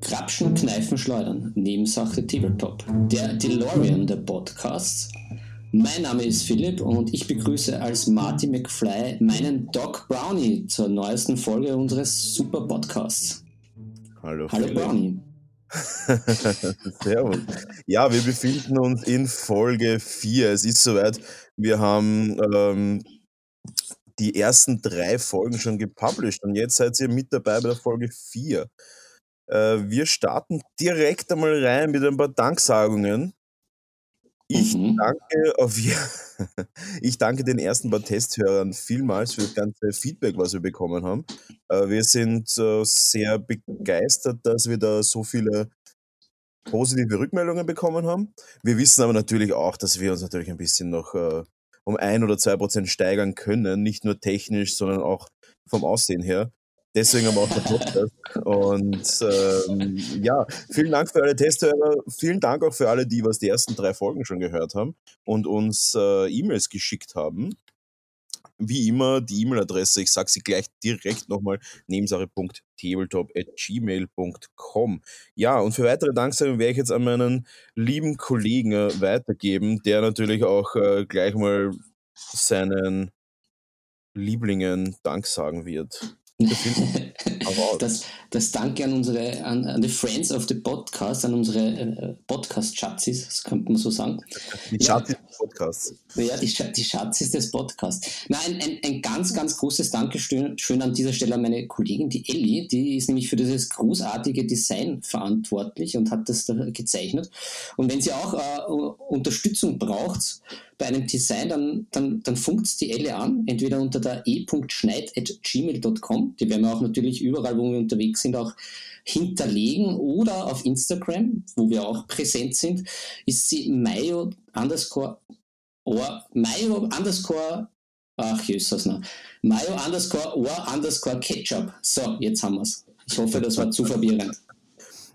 Krapschen, Kneifen, Schleudern. Nebensache Tabletop. Der DeLorean der Podcasts. Mein Name ist Philipp und ich begrüße als Marty McFly meinen Doc Brownie zur neuesten Folge unseres Super Podcasts. Hallo, Hallo Philipp. Brownie. Servus. Ja, wir befinden uns in Folge 4. Es ist soweit. Wir haben ähm, die ersten drei Folgen schon gepublished und jetzt seid ihr mit dabei bei der Folge 4. Äh, wir starten direkt einmal rein mit ein paar Danksagungen. Ich Mhm. danke auf ich danke den ersten paar Testhörern vielmals für das ganze Feedback, was wir bekommen haben. Äh, wir sind äh, sehr begeistert, dass wir da so viele positive Rückmeldungen bekommen haben. Wir wissen aber natürlich auch, dass wir uns natürlich ein bisschen noch äh, um ein oder zwei Prozent steigern können, nicht nur technisch, sondern auch vom Aussehen her. Deswegen haben wir auch der Podcast. Und ähm, ja, vielen Dank für alle Testhörer. Vielen Dank auch für alle, die was die ersten drei Folgen schon gehört haben und uns äh, E-Mails geschickt haben. Wie immer, die E-Mail-Adresse, ich sage sie gleich direkt nochmal, nebensache.tabletop.gmail.com. Ja, und für weitere Danksagungen werde ich jetzt an meinen lieben Kollegen äh, weitergeben, der natürlich auch äh, gleich mal seinen Lieblingen Dank sagen wird. Das, das Danke an unsere, an, an die Friends of the Podcast, an unsere äh, Podcast-Chatzis, das könnte man so sagen. Die Ja. Chat des Podcasts. Ja, die, die Schatzis des Podcasts. Na, ein, ein, ganz, ganz großes Dankeschön schön an dieser Stelle an meine Kollegin, die Ellie. Die ist nämlich für dieses großartige Design verantwortlich und hat das da gezeichnet. Und wenn sie auch äh, Unterstützung braucht bei einem Design, dann, dann, dann funkt die Ellie an, entweder unter der e.schneid.gmail.com, die werden wir auch natürlich überall, wo wir unterwegs sind, auch hinterlegen oder auf Instagram, wo wir auch präsent sind, ist sie mayo underscore or mayo underscore ach jösses noch. Mayo underscore or underscore ketchup. So jetzt haben wir's. Ich hoffe das war zu verwirrend.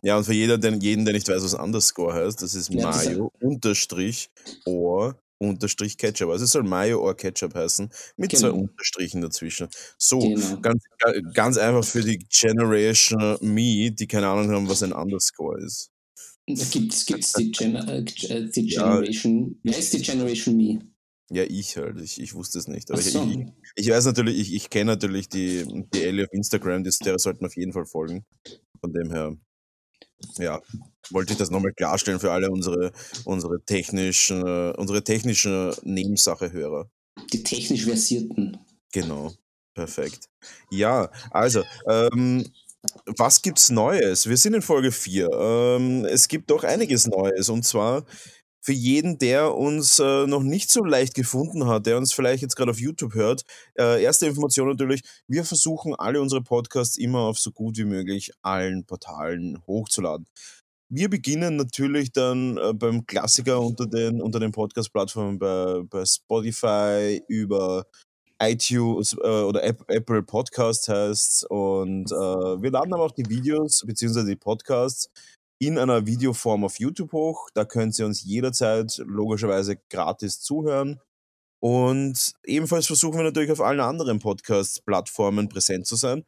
Ja, und für jeder, den, jeden, der nicht weiß, was Underscore heißt, das ist Ja, Mayo unterstrich or unterstrich Ketchup. Also es soll Mayo or Ketchup heißen, mit zwei Genau. Unterstrichen dazwischen. So, Genau. ganz, ga- ganz einfach für die Generation Me, die keine Ahnung haben, was ein Underscore ist. gibt's gibt's die, Gen äh, die Ja. Generation wer ist die Generation Me Ja, ich halt, ich, ich wusste es nicht. Aber ich, so. ich, ich weiß natürlich, ich, ich kenne natürlich die, die Ellie auf Instagram, das, der sollten auf jeden Fall folgen. Von dem her, ja, wollte ich das nochmal klarstellen für alle unsere, unsere technischen, äh, unsere technischen Nebensache-Hörer. die technisch versierten Genau, perfekt. Ja, also, ähm, was gibt's Neues? Wir sind in Folge 4. Ähm, es gibt doch einiges Neues und zwar für jeden, der uns äh, noch nicht so leicht gefunden hat, der uns vielleicht jetzt gerade auf YouTube hört. Äh, erste Information natürlich, wir versuchen alle unsere Podcasts immer auf so gut wie möglich allen Portalen hochzuladen. Wir beginnen natürlich dann äh, beim Klassiker unter den, unter den Podcast-Plattformen bei, bei Spotify über iTunes äh, oder App, Apple Podcast heißt und äh, wir laden aber auch die Videos bzw. die Podcasts in einer Videoform auf YouTube hoch. Da könnt ihr uns jederzeit logischerweise gratis zuhören. Und ebenfalls versuchen wir natürlich auf allen anderen Podcast-Plattformen präsent zu sein.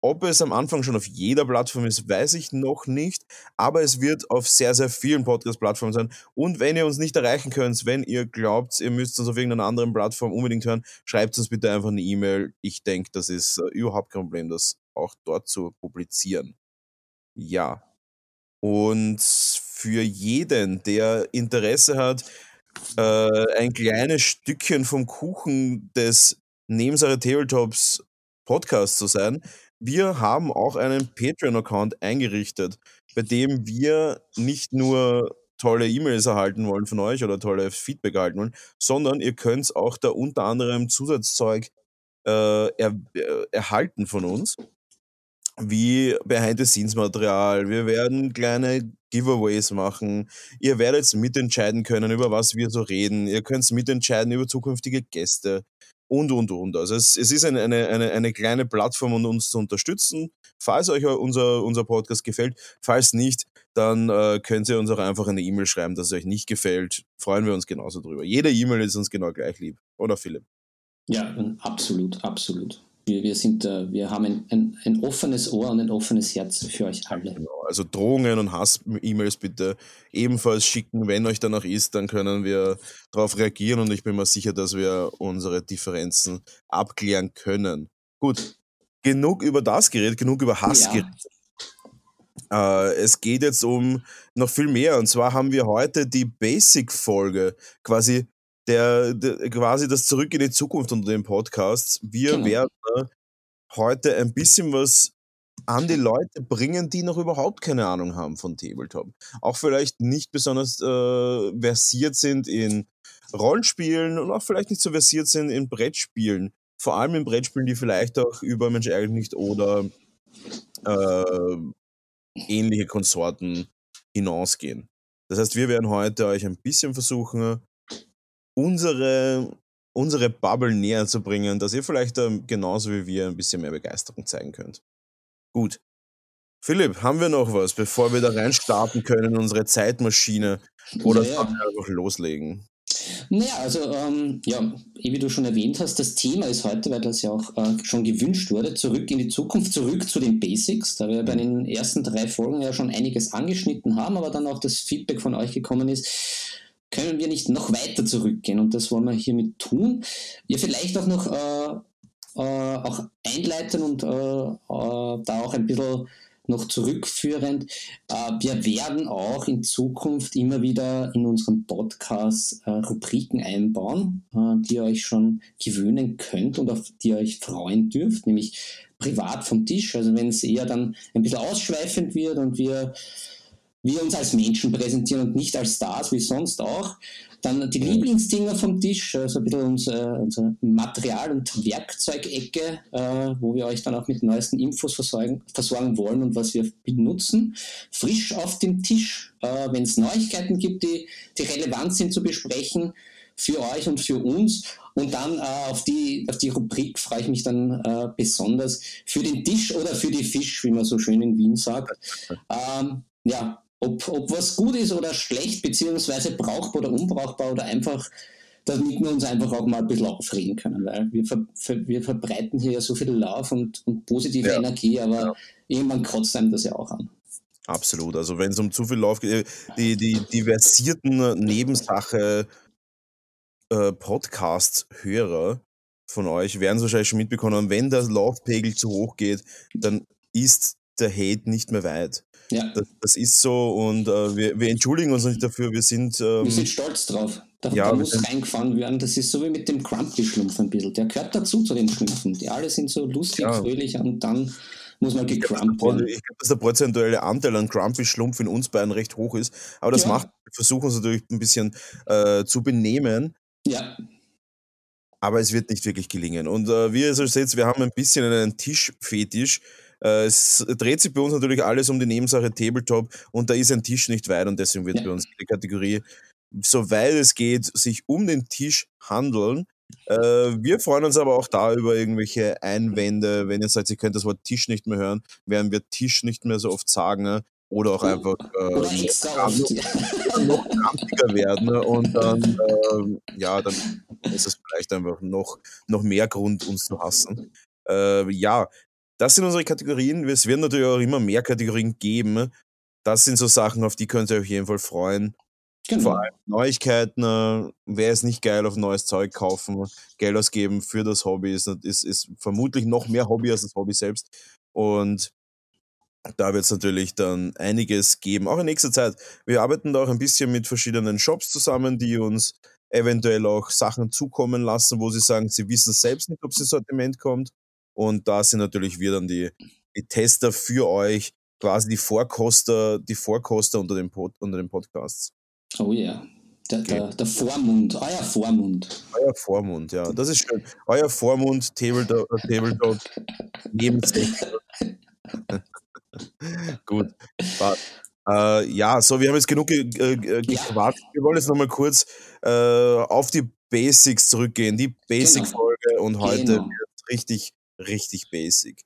Ob es am Anfang schon auf jeder Plattform ist, weiß ich noch nicht, aber es wird auf sehr, sehr vielen Podcast-Plattformen sein. Und wenn ihr uns nicht erreichen könnt, wenn ihr glaubt, ihr müsst uns auf irgendeiner anderen Plattform unbedingt hören, schreibt uns bitte einfach eine E-Mail. Ich denke, das ist äh, überhaupt kein Problem, das auch dort zu publizieren. Ja. Und für jeden, der Interesse hat, äh, ein kleines Stückchen vom Kuchen des Nebensache Tabletops Podcast zu sein, wir haben auch einen Patreon-Account eingerichtet, bei dem wir nicht nur tolle E-Mails erhalten wollen von euch oder tolle Feedback erhalten wollen, sondern ihr könnt auch da unter anderem Zusatzzeug äh, er, äh, erhalten von uns, wie Behind-the-Scenes-Material. Wir werden kleine Giveaways machen. Ihr werdet mitentscheiden können, über was wir so reden. Ihr könnt mitentscheiden über zukünftige Gäste und, und, und. Also es, es ist eine, eine, eine, eine kleine Plattform, um uns zu unterstützen. Falls euch unser, unser Podcast gefällt, falls nicht, dann äh, könnt ihr uns auch einfach eine E-Mail schreiben, dass es euch nicht gefällt. Freuen wir uns genauso drüber. Jede E-Mail ist uns genau gleich lieb. Oder Philipp? Ja, absolut, absolut. Wir, wir, sind, äh, wir haben ein, ein, ein, offenes Ohr und ein offenes Herz für euch alle. Genau. Also Drohungen und Hass-E-Mails bitte ebenfalls schicken. Wenn euch danach ist, dann können wir darauf reagieren und ich bin mir sicher, dass wir unsere Differenzen abklären können. Gut, genug über das geredet, genug über Hass ja. geredet. Äh, es geht jetzt um noch viel mehr. Und zwar haben wir heute die Basic-Folge, quasi der, der, quasi das Zurück in die Zukunft unter den Podcasts. Wir genau. werden äh, heute ein bisschen was an die Leute bringen, die noch überhaupt keine Ahnung haben von Tabletop. Auch vielleicht nicht besonders äh, versiert sind in Rollenspielen und auch vielleicht nicht so versiert sind in Brettspielen. Vor allem in Brettspielen, die vielleicht auch über Mensch eigentlich nicht oder äh, ähnliche Konsorten hinausgehen. Das heißt, wir werden heute euch ein bisschen versuchen, unsere, unsere Bubble näher zu bringen, dass ihr vielleicht ähm, genauso wie wir ein bisschen mehr Begeisterung zeigen könnt. Gut. Philipp, haben wir noch was, bevor wir da reinstarten können in unsere Zeitmaschine? Oder ja, ja. wir einfach loslegen? Naja, also ähm, ja, wie du schon erwähnt hast, das Thema ist heute, weil das ja auch äh, schon gewünscht wurde, zurück in die Zukunft, zurück zu den Basics, da wir bei den ersten drei Folgen ja schon einiges angeschnitten haben, aber dann auch das Feedback von euch gekommen ist, können wir nicht noch weiter zurückgehen und das wollen wir hiermit tun. Ja, vielleicht auch noch äh, äh, auch einleiten und äh, äh, da auch ein bisschen noch zurückführend. Äh, wir werden auch in Zukunft immer wieder in unserem Podcast äh, Rubriken einbauen, die ihr euch schon gewöhnen könnt und auf die ihr euch freuen dürft, nämlich privat vom Tisch. Also wenn es eher dann ein bisschen ausschweifend wird und wir, wir uns als Menschen präsentieren und nicht als Stars wie sonst auch, dann die Lieblingsdinger vom Tisch, also ein bisschen unsere, unsere Material- und Werkzeugecke, äh, wo wir euch dann auch mit neuesten Infos versorgen, versorgen wollen und was wir benutzen. Frisch auf dem Tisch, äh, wenn es Neuigkeiten gibt, die, die relevant sind zu besprechen für euch und für uns. Und dann äh, auf, die, auf die Rubrik freue ich mich dann äh, besonders für den Tisch oder für die Fisch, wie man so schön in Wien sagt. Ähm, ja, ob, ob was gut ist oder schlecht, beziehungsweise brauchbar oder unbrauchbar oder einfach, damit wir uns einfach auch mal ein bisschen aufregen können, weil wir, ver, ver, wir verbreiten hier ja so viel Lauf und, und positive ja. Energie, aber ja. irgendwann kotzt einem das ja auch an. Absolut. Also wenn es um zu viel Lauf geht, die, die, die versierten Nebensache äh, Podcast-Hörer von euch werden es wahrscheinlich schon mitbekommen, wenn der Laufpegel zu hoch geht, dann ist der Hate nicht mehr weit. Ja. Das, das ist so und äh, wir, wir, entschuldigen uns nicht dafür. Wir sind, ähm, wir sind stolz drauf. Da, ja, da muss reingefahren werden. Das ist so wie mit dem Crumpy-Schlumpf ein bisschen. Der gehört dazu zu den Schlumpfen. Die alle sind so lustig, ja. fröhlich und dann muss man gecrumpt werden. Ich glaube, dass der prozentuelle Anteil an Crumpy-Schlumpf in uns beiden recht hoch ist. Aber das ja. macht, wir versuchen uns natürlich ein bisschen äh, zu benehmen. Ja. Aber es wird nicht wirklich gelingen. Und äh, wie ihr so seht, wir haben ein bisschen einen Tischfetisch. Äh, es dreht sich bei uns natürlich alles um die Nebensache Tabletop und da ist ein Tisch nicht weit und deswegen wird ja. bei uns die Kategorie, soweit es geht, sich um den Tisch handeln. Äh, wir freuen uns aber auch da über irgendwelche Einwände. Wenn ihr sagt, ihr könnt das Wort Tisch nicht mehr hören, werden wir Tisch nicht mehr so oft sagen. Ne? Oder auch einfach äh, Oder oft. noch krantiger werden. Ne? Und dann, äh, ja, dann ist es vielleicht einfach noch, noch mehr Grund, uns zu hassen. Äh, ja, das sind unsere Kategorien. Es werden natürlich auch immer mehr Kategorien geben. Das sind so Sachen, auf die könnt ihr euch auf jeden Fall freuen. Genau. Vor allem Neuigkeiten. Äh, wer ist nicht geil auf neues Zeug kaufen, Geld ausgeben für das Hobby ist, ist, ist vermutlich noch mehr Hobby als das Hobby selbst. Und da wird es natürlich dann einiges geben, auch in nächster Zeit. Wir arbeiten da auch ein bisschen mit verschiedenen Shops zusammen, die uns eventuell auch Sachen zukommen lassen, wo sie sagen, sie wissen selbst nicht, ob es ins Sortiment kommt. Und da sind natürlich wir dann die, die Tester für euch, quasi die Vorkoster, die Vorkoster unter den, Pod, unter den Podcasts. Oh ja. Yeah. Der, der, der, Vormund, euer Vormund. Euer Vormund, ja, das ist schön. Euer Vormund, Tabletop, äh, Tabletop Nebensektor. Gut. Äh, ja, so, wir haben jetzt genug ge äh, gequatscht. Ja. Wir wollen jetzt nochmal kurz äh, auf die Basics zurückgehen, die Basic-Folge genau. und heute genau. wird richtig richtig basic.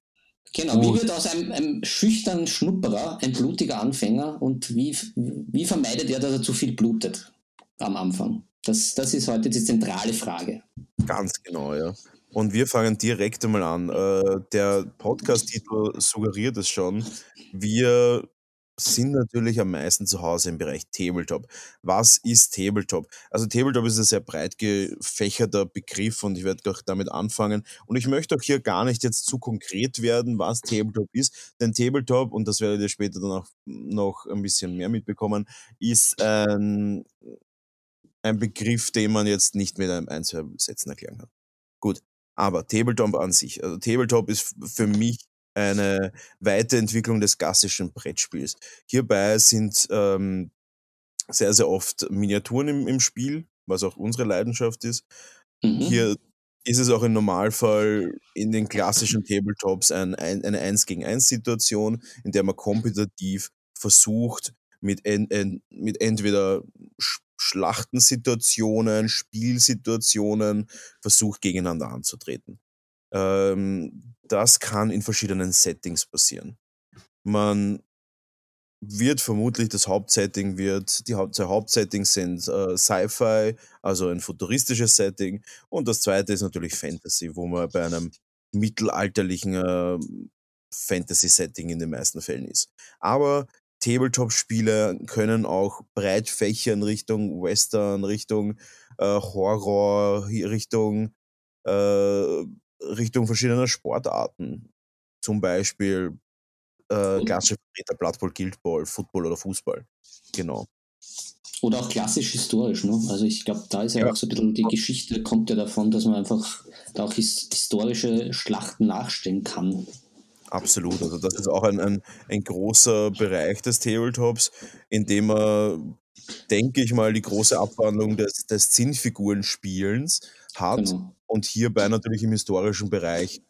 Genau, und wie wird aus einem, einem, schüchternen Schnupperer ein blutiger Anfänger und wie, wie vermeidet er, dass er zu viel blutet am Anfang? Das, das ist heute die zentrale Frage. Ganz genau, ja. Und wir fangen direkt einmal an. Äh, der Podcast-Titel suggeriert es schon. Wir sind natürlich am meisten zu Hause im Bereich Tabletop. Was ist Tabletop? Also Tabletop ist ein sehr breit gefächerter Begriff und ich werde auch damit anfangen. Und ich möchte auch hier gar nicht jetzt zu konkret werden, was Tabletop ist, denn Tabletop, und das werdet ihr später dann auch noch ein bisschen mehr mitbekommen, ist ein, ein Begriff, den man jetzt nicht mit einem ein, zwei Sätzen erklären kann. Gut, aber Tabletop an sich, also Tabletop ist für mich eine Weiterentwicklung des klassischen Brettspiels. Hierbei sind ähm, sehr, sehr oft Miniaturen im, im Spiel, was auch unsere Leidenschaft ist. Mhm. Hier ist es auch im Normalfall in den klassischen Tabletops ein, ein, eine 1 gegen 1 Situation, in der man kompetitiv versucht, mit, en, en, mit entweder Schlachtensituationen, Spielsituationen versucht, gegeneinander anzutreten. Ähm, das kann in verschiedenen Settings passieren. Man wird vermutlich das Hauptsetting wird, die Haupt, zwei Hauptsettings sind äh, Sci-Fi, also ein futuristisches Setting, und das zweite ist natürlich Fantasy, wo man bei einem mittelalterlichen äh, Fantasy-Setting in den meisten Fällen ist. Aber Tabletop-Spiele können auch breit fächern Richtung Western, Richtung äh, Horror, Richtung äh, Richtung verschiedener Sportarten. Zum Beispiel äh, klassische Vertreter Blood Bowl, Guild Ball, Football oder Fußball. Genau. Oder auch klassisch historisch, ne? Also ich glaube, da ist ja, ja, auch so ein bisschen die Geschichte, kommt ja davon, dass man einfach da auch historische Schlachten nachstellen kann. Absolut, also das ist auch ein, ein, ein großer Bereich des Tabletops, in dem man, denke ich mal, die große Abwandlung des, des Zinnfigurenspielens hat. Genau. Und hierbei natürlich im historischen Bereich,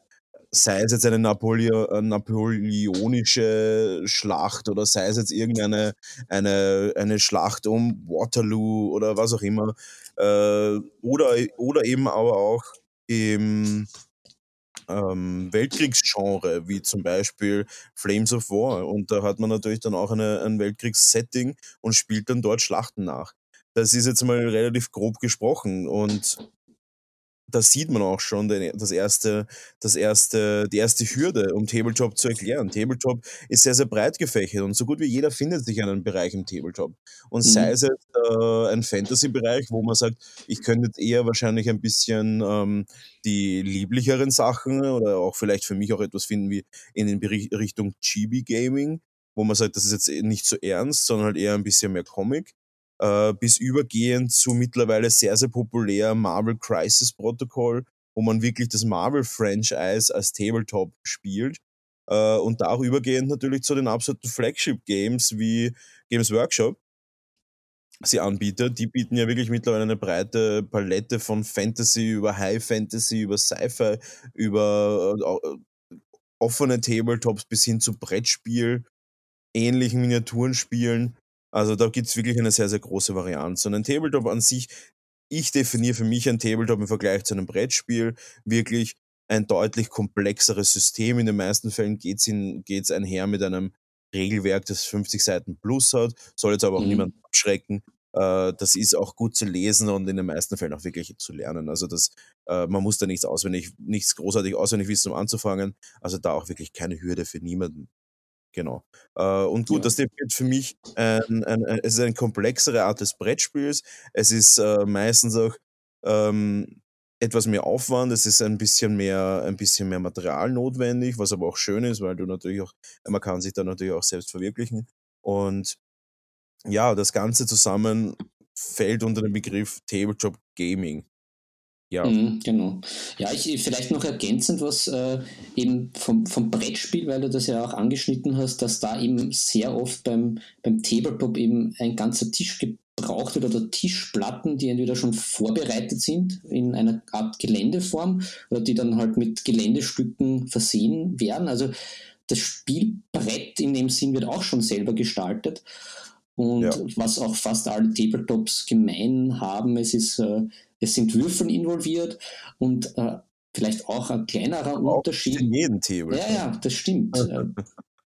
sei es jetzt eine Napoleo napoleonische Schlacht oder sei es jetzt irgendeine eine, eine Schlacht um Waterloo oder was auch immer. Äh, oder, oder eben aber auch im ähm, Weltkriegsgenre, wie zum Beispiel Flames of War. Und da hat man natürlich dann auch eine, ein Weltkriegssetting und spielt dann dort Schlachten nach. Das ist jetzt mal relativ grob gesprochen. Und da sieht man auch schon das erste, das erste, die erste Hürde, um Tabletop zu erklären. Tabletop ist sehr, sehr breit gefächert und so gut wie jeder findet sich einen Bereich im Tabletop. Und mhm. sei es jetzt äh, ein Fantasy-Bereich, wo man sagt, ich könnte eher wahrscheinlich ein bisschen ähm, die lieblicheren Sachen oder auch vielleicht für mich auch etwas finden wie in den Richtung Chibi-Gaming, wo man sagt, das ist jetzt nicht so ernst, sondern halt eher ein bisschen mehr Comic äh, bis übergehend zu mittlerweile sehr, sehr populär Marvel Crisis Protocol, wo man wirklich das Marvel-Franchise als Tabletop spielt. Äh, und da auch übergehend natürlich zu den absoluten Flagship-Games wie Games Workshop sie anbietet. Die bieten ja wirklich mittlerweile eine breite Palette von Fantasy über High Fantasy, über Sci-Fi, über äh, offene Tabletops bis hin zu Brettspiel, ähnlichen Miniaturenspielen. Also da gibt es wirklich eine sehr, sehr große Varianz. Und ein Tabletop an sich, ich definiere für mich ein Tabletop im Vergleich zu einem Brettspiel wirklich ein deutlich komplexeres System. In den meisten Fällen geht es einher mit einem Regelwerk, das 50 Seiten plus hat, soll jetzt aber auch mhm. niemand abschrecken. Äh, das ist auch gut zu lesen und in den meisten Fällen auch wirklich zu lernen. Also das, äh, man muss da nichts auswendig, nichts großartig auswendig wissen, um anzufangen. Also da auch wirklich keine Hürde für niemanden. Genau. Äh, und gut, ja. das definiert für mich ein, ein, ein, es ist eine komplexere Art des Brettspiels. Es ist äh, meistens auch ähm, etwas mehr Aufwand, es ist ein bisschen mehr, ein bisschen mehr Material notwendig, was aber auch schön ist, weil du natürlich auch, man kann sich da natürlich auch selbst verwirklichen. Und ja, das Ganze zusammen fällt unter den Begriff Tabletop Gaming. Ja. Mhm, genau. Ja, ich vielleicht noch ergänzend was äh, eben vom, vom Brettspiel, weil du das ja auch angeschnitten hast, dass da eben sehr oft beim, beim Tabletop eben ein ganzer Tisch gebraucht wird oder Tischplatten, die entweder schon vorbereitet sind in einer Art Geländeform oder die dann halt mit Geländestücken versehen werden. Also das Spielbrett in dem Sinn wird auch schon selber gestaltet. Und ja. was auch fast alle Tabletops gemein haben, es ist äh, es sind Würfel involviert und äh, vielleicht auch ein kleinerer Aber Unterschied. in jedem Table. Ja, ja, das stimmt. Äh,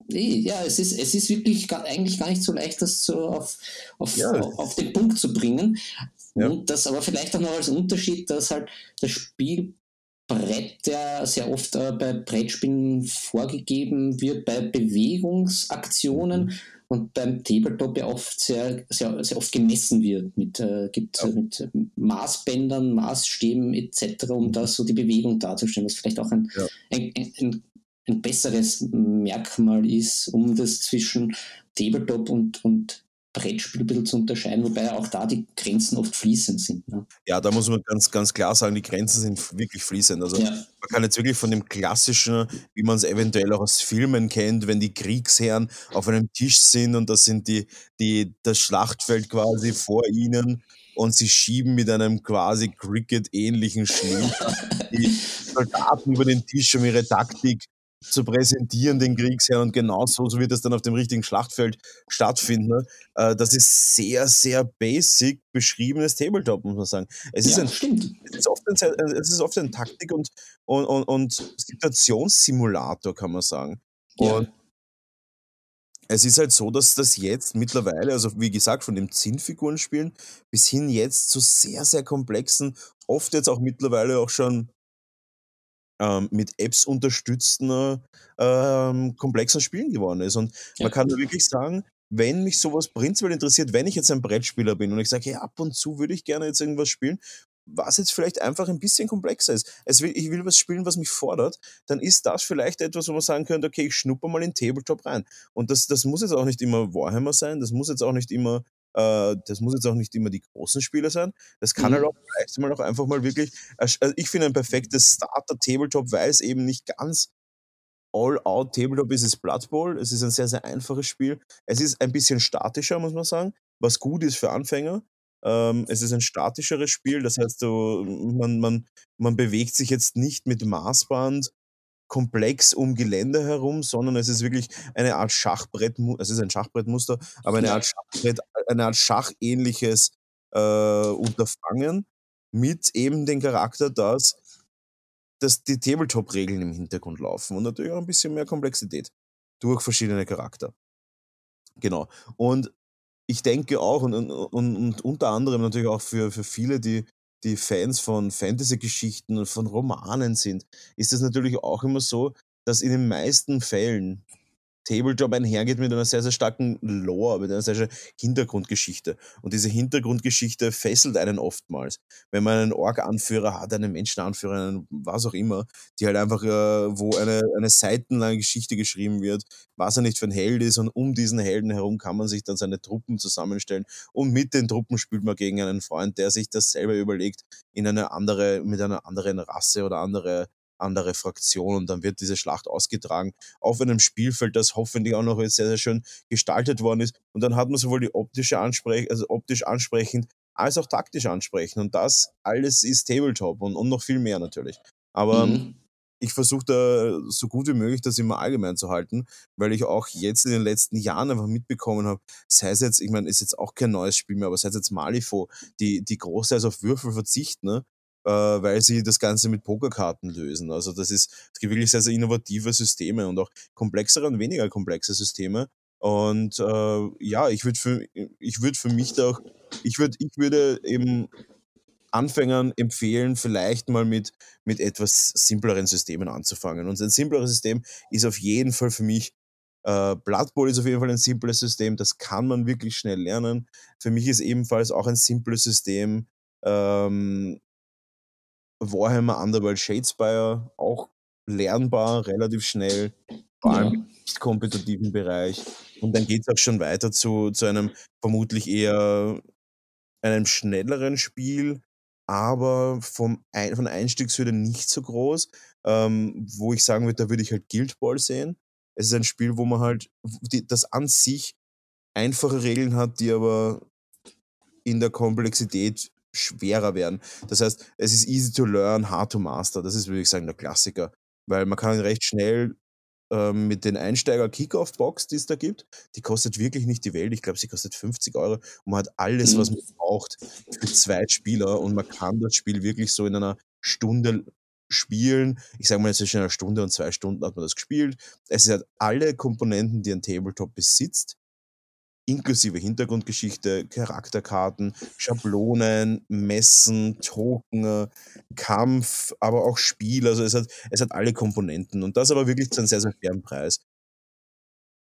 ja, es ist, es ist wirklich gar, eigentlich gar nicht so leicht, das so auf, auf, ja. auf den Punkt zu bringen. Ja. Und das aber vielleicht auch noch als Unterschied, dass halt das Spielbrett ja sehr oft äh, bei Brettspielen vorgegeben wird, bei Bewegungsaktionen mhm. Und beim Tabletop ja oft sehr, sehr, sehr oft gemessen wird mit, äh, gibt, ja. mit Maßbändern, Maßstäben etc., um da so die Bewegung darzustellen, was vielleicht auch ein, ja. ein, ein, ein besseres Merkmal ist, um das zwischen Tabletop und, und Brettspiel ein bisschen zu unterscheiden, wobei auch da die Grenzen oft fließend sind. Ne? Ja, da muss man ganz, ganz klar sagen, die Grenzen sind wirklich fließend. Also ja. man kann jetzt wirklich von dem klassischen, wie man es eventuell auch aus Filmen kennt, wenn die Kriegsherren auf einem Tisch sind und das sind die, die, das Schlachtfeld quasi vor ihnen und sie schieben mit einem quasi Cricket-ähnlichen Schläger die Soldaten über den Tisch, um ihre Taktik zu präsentieren, den Kriegsherrn, und genau so, wird das dann auf dem richtigen Schlachtfeld stattfinden. Ne? Äh, das ist sehr, sehr basic beschriebenes Tabletop, muss man sagen. Es ist, ja, ein, stimmt. Es ist, oft ein, es ist oft ein Taktik- und, und, und, und Situationssimulator, kann man sagen. Ja. Und es ist halt so, dass das jetzt mittlerweile, also wie gesagt, von dem Zinnfigurenspielen bis hin jetzt zu sehr, sehr komplexen, oft jetzt auch mittlerweile auch schon ähm, mit Apps unterstützten ähm, komplexen Spielen geworden ist. Und ja. man kann wirklich sagen, wenn mich sowas prinzipiell interessiert, wenn ich jetzt ein Brettspieler bin und ich sage, hey, ab und zu würde ich gerne jetzt irgendwas spielen, was jetzt vielleicht einfach ein bisschen komplexer ist. Will, ich will was spielen, was mich fordert, dann ist das vielleicht etwas, wo man sagen könnte, okay, ich schnupper mal in Tabletop rein. Und das, das muss jetzt auch nicht immer Warhammer sein, das muss jetzt auch nicht immer äh, das muss jetzt auch nicht immer die großen Spiele sein. Das kann halt mhm. halt auch vielleicht mal auch einfach mal wirklich, also ich finde ein perfektes Starter-Tabletop, weil es eben nicht ganz All-Out-Tabletop ist, ist Blood Bowl. Es ist ein sehr, sehr einfaches Spiel. Es ist ein bisschen statischer, muss man sagen, was gut ist für Anfänger. Ähm, es ist ein statischeres Spiel, das heißt, du, man, man, man bewegt sich jetzt nicht mit Maßband komplex um Gelände herum, sondern es ist wirklich eine Art Schachbrett, es ist ein Schachbrettmuster, aber eine Art Schachbrett, eine Art schachähnliches äh, Unterfangen mit eben dem Charakter, dass, dass die Tabletop-Regeln im Hintergrund laufen und natürlich auch ein bisschen mehr Komplexität durch verschiedene Charakter. Genau. Und ich denke auch, und, und, und unter anderem natürlich auch für, für viele, die die Fans von Fantasy-Geschichten und von Romanen sind, ist es natürlich auch immer so, dass in den meisten Fällen Tabletop einhergeht mit einer sehr, sehr starken Lore, mit einer sehr, sehr Hintergrundgeschichte. Und diese Hintergrundgeschichte fesselt einen oftmals. Wenn man einen Org-Anführer hat, einen Menschenanführer, einen was auch immer, die halt einfach, äh, wo eine, eine seitenlange Geschichte geschrieben wird, was er nicht für ein Held ist und um diesen Helden herum kann man sich dann seine Truppen zusammenstellen und mit den Truppen spielt man gegen einen Freund, der sich das selber überlegt, in eine andere, mit einer anderen Rasse oder andere andere Fraktion und dann wird diese Schlacht ausgetragen auf einem Spielfeld, das hoffentlich auch noch sehr, sehr schön gestaltet worden ist. Und dann hat man sowohl die optische Ansprech also optisch ansprechend als auch taktisch ansprechend. Und das alles ist Tabletop und, und noch viel mehr natürlich. Aber mhm. ich versuche da so gut wie möglich das immer allgemein zu halten, weil ich auch jetzt in den letzten Jahren einfach mitbekommen habe, sei es jetzt, ich meine, ist jetzt auch kein neues Spiel mehr, aber sei es jetzt Malifo, die, die großteils auf Würfel verzichten, ne? Äh, weil sie das Ganze mit Pokerkarten lösen. Also das ist, es gibt wirklich sehr, sehr innovative Systeme und auch komplexere und weniger komplexe Systeme. Und äh, ja, ich würde für, ich würde für mich da auch, ich würde, ich würde eben Anfängern empfehlen, vielleicht mal mit, mit etwas simpleren Systemen anzufangen. Und ein simpleres System ist auf jeden Fall für mich äh, Blood Bowl ist auf jeden Fall ein simples System, das kann man wirklich schnell lernen. Für mich ist ebenfalls auch ein simples System ähm, Warhammer Underworld Shadespire auch lernbar, relativ schnell, vor allem ja. im kompetitiven Bereich. Und dann geht es auch schon weiter zu, zu einem vermutlich eher einem schnelleren Spiel, aber vom Ein von Einstiegshürde nicht so groß, ähm, wo ich sagen würde, da würde ich halt Guild Ball sehen. Es ist ein Spiel, wo man halt die, das an sich einfache Regeln hat, die aber in der Komplexität schwerer werden. Das heißt, es ist easy to learn, hard to master. Das ist, würde ich sagen, der Klassiker. Weil man kann recht schnell ähm, mit den Einsteiger-Kickoff-Box, die es da gibt, die kostet wirklich nicht die Welt. Ich glaube, sie kostet 50 Euro und man hat alles, was mhm. man braucht für zwei Spieler und man kann das Spiel wirklich so in einer Stunde spielen. Ich sage mal, zwischen einer Stunde und zwei Stunden hat man das gespielt. Es hat alle Komponenten, die ein Tabletop besitzt inklusive Hintergrundgeschichte, Charakterkarten, Schablonen, Messen, Token, Kampf, aber auch Spiel. Also es hat, es hat alle Komponenten und das aber wirklich zu einem sehr, sehr fairen Preis.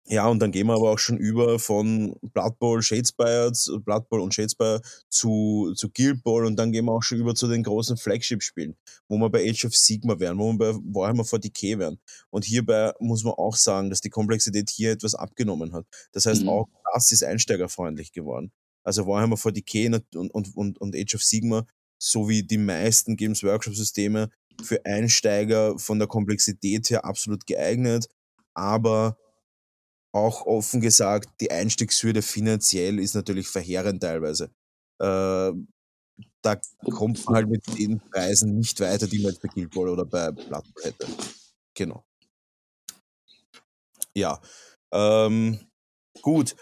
Ja, und dann gehen wir aber auch schon über von Blood Bowl, Shadespire, Blood Bowl und Shadespire zu, zu Guild Bowl und dann gehen wir auch schon über zu den großen Flagship-Spielen, wo wir bei Age of Sigma wären, wo wir bei Warhammer 40k wären. Und hierbei muss man auch sagen, dass die Komplexität hier etwas abgenommen hat. Das heißt, mhm. auch das ist einsteigerfreundlich geworden. Also Warhammer 40k und, und, und, und Age of Sigma sowie die meisten Games Workshop-Systeme für Einsteiger von der Komplexität her absolut geeignet, aber auch offen gesagt, die Einstiegshürde finanziell ist natürlich verheerend teilweise. Äh, da kommt man halt mit den Preisen nicht weiter, die man jetzt bei Guild Ball oder bei Bowl hätte. Genau. Ja. Ähm, gut.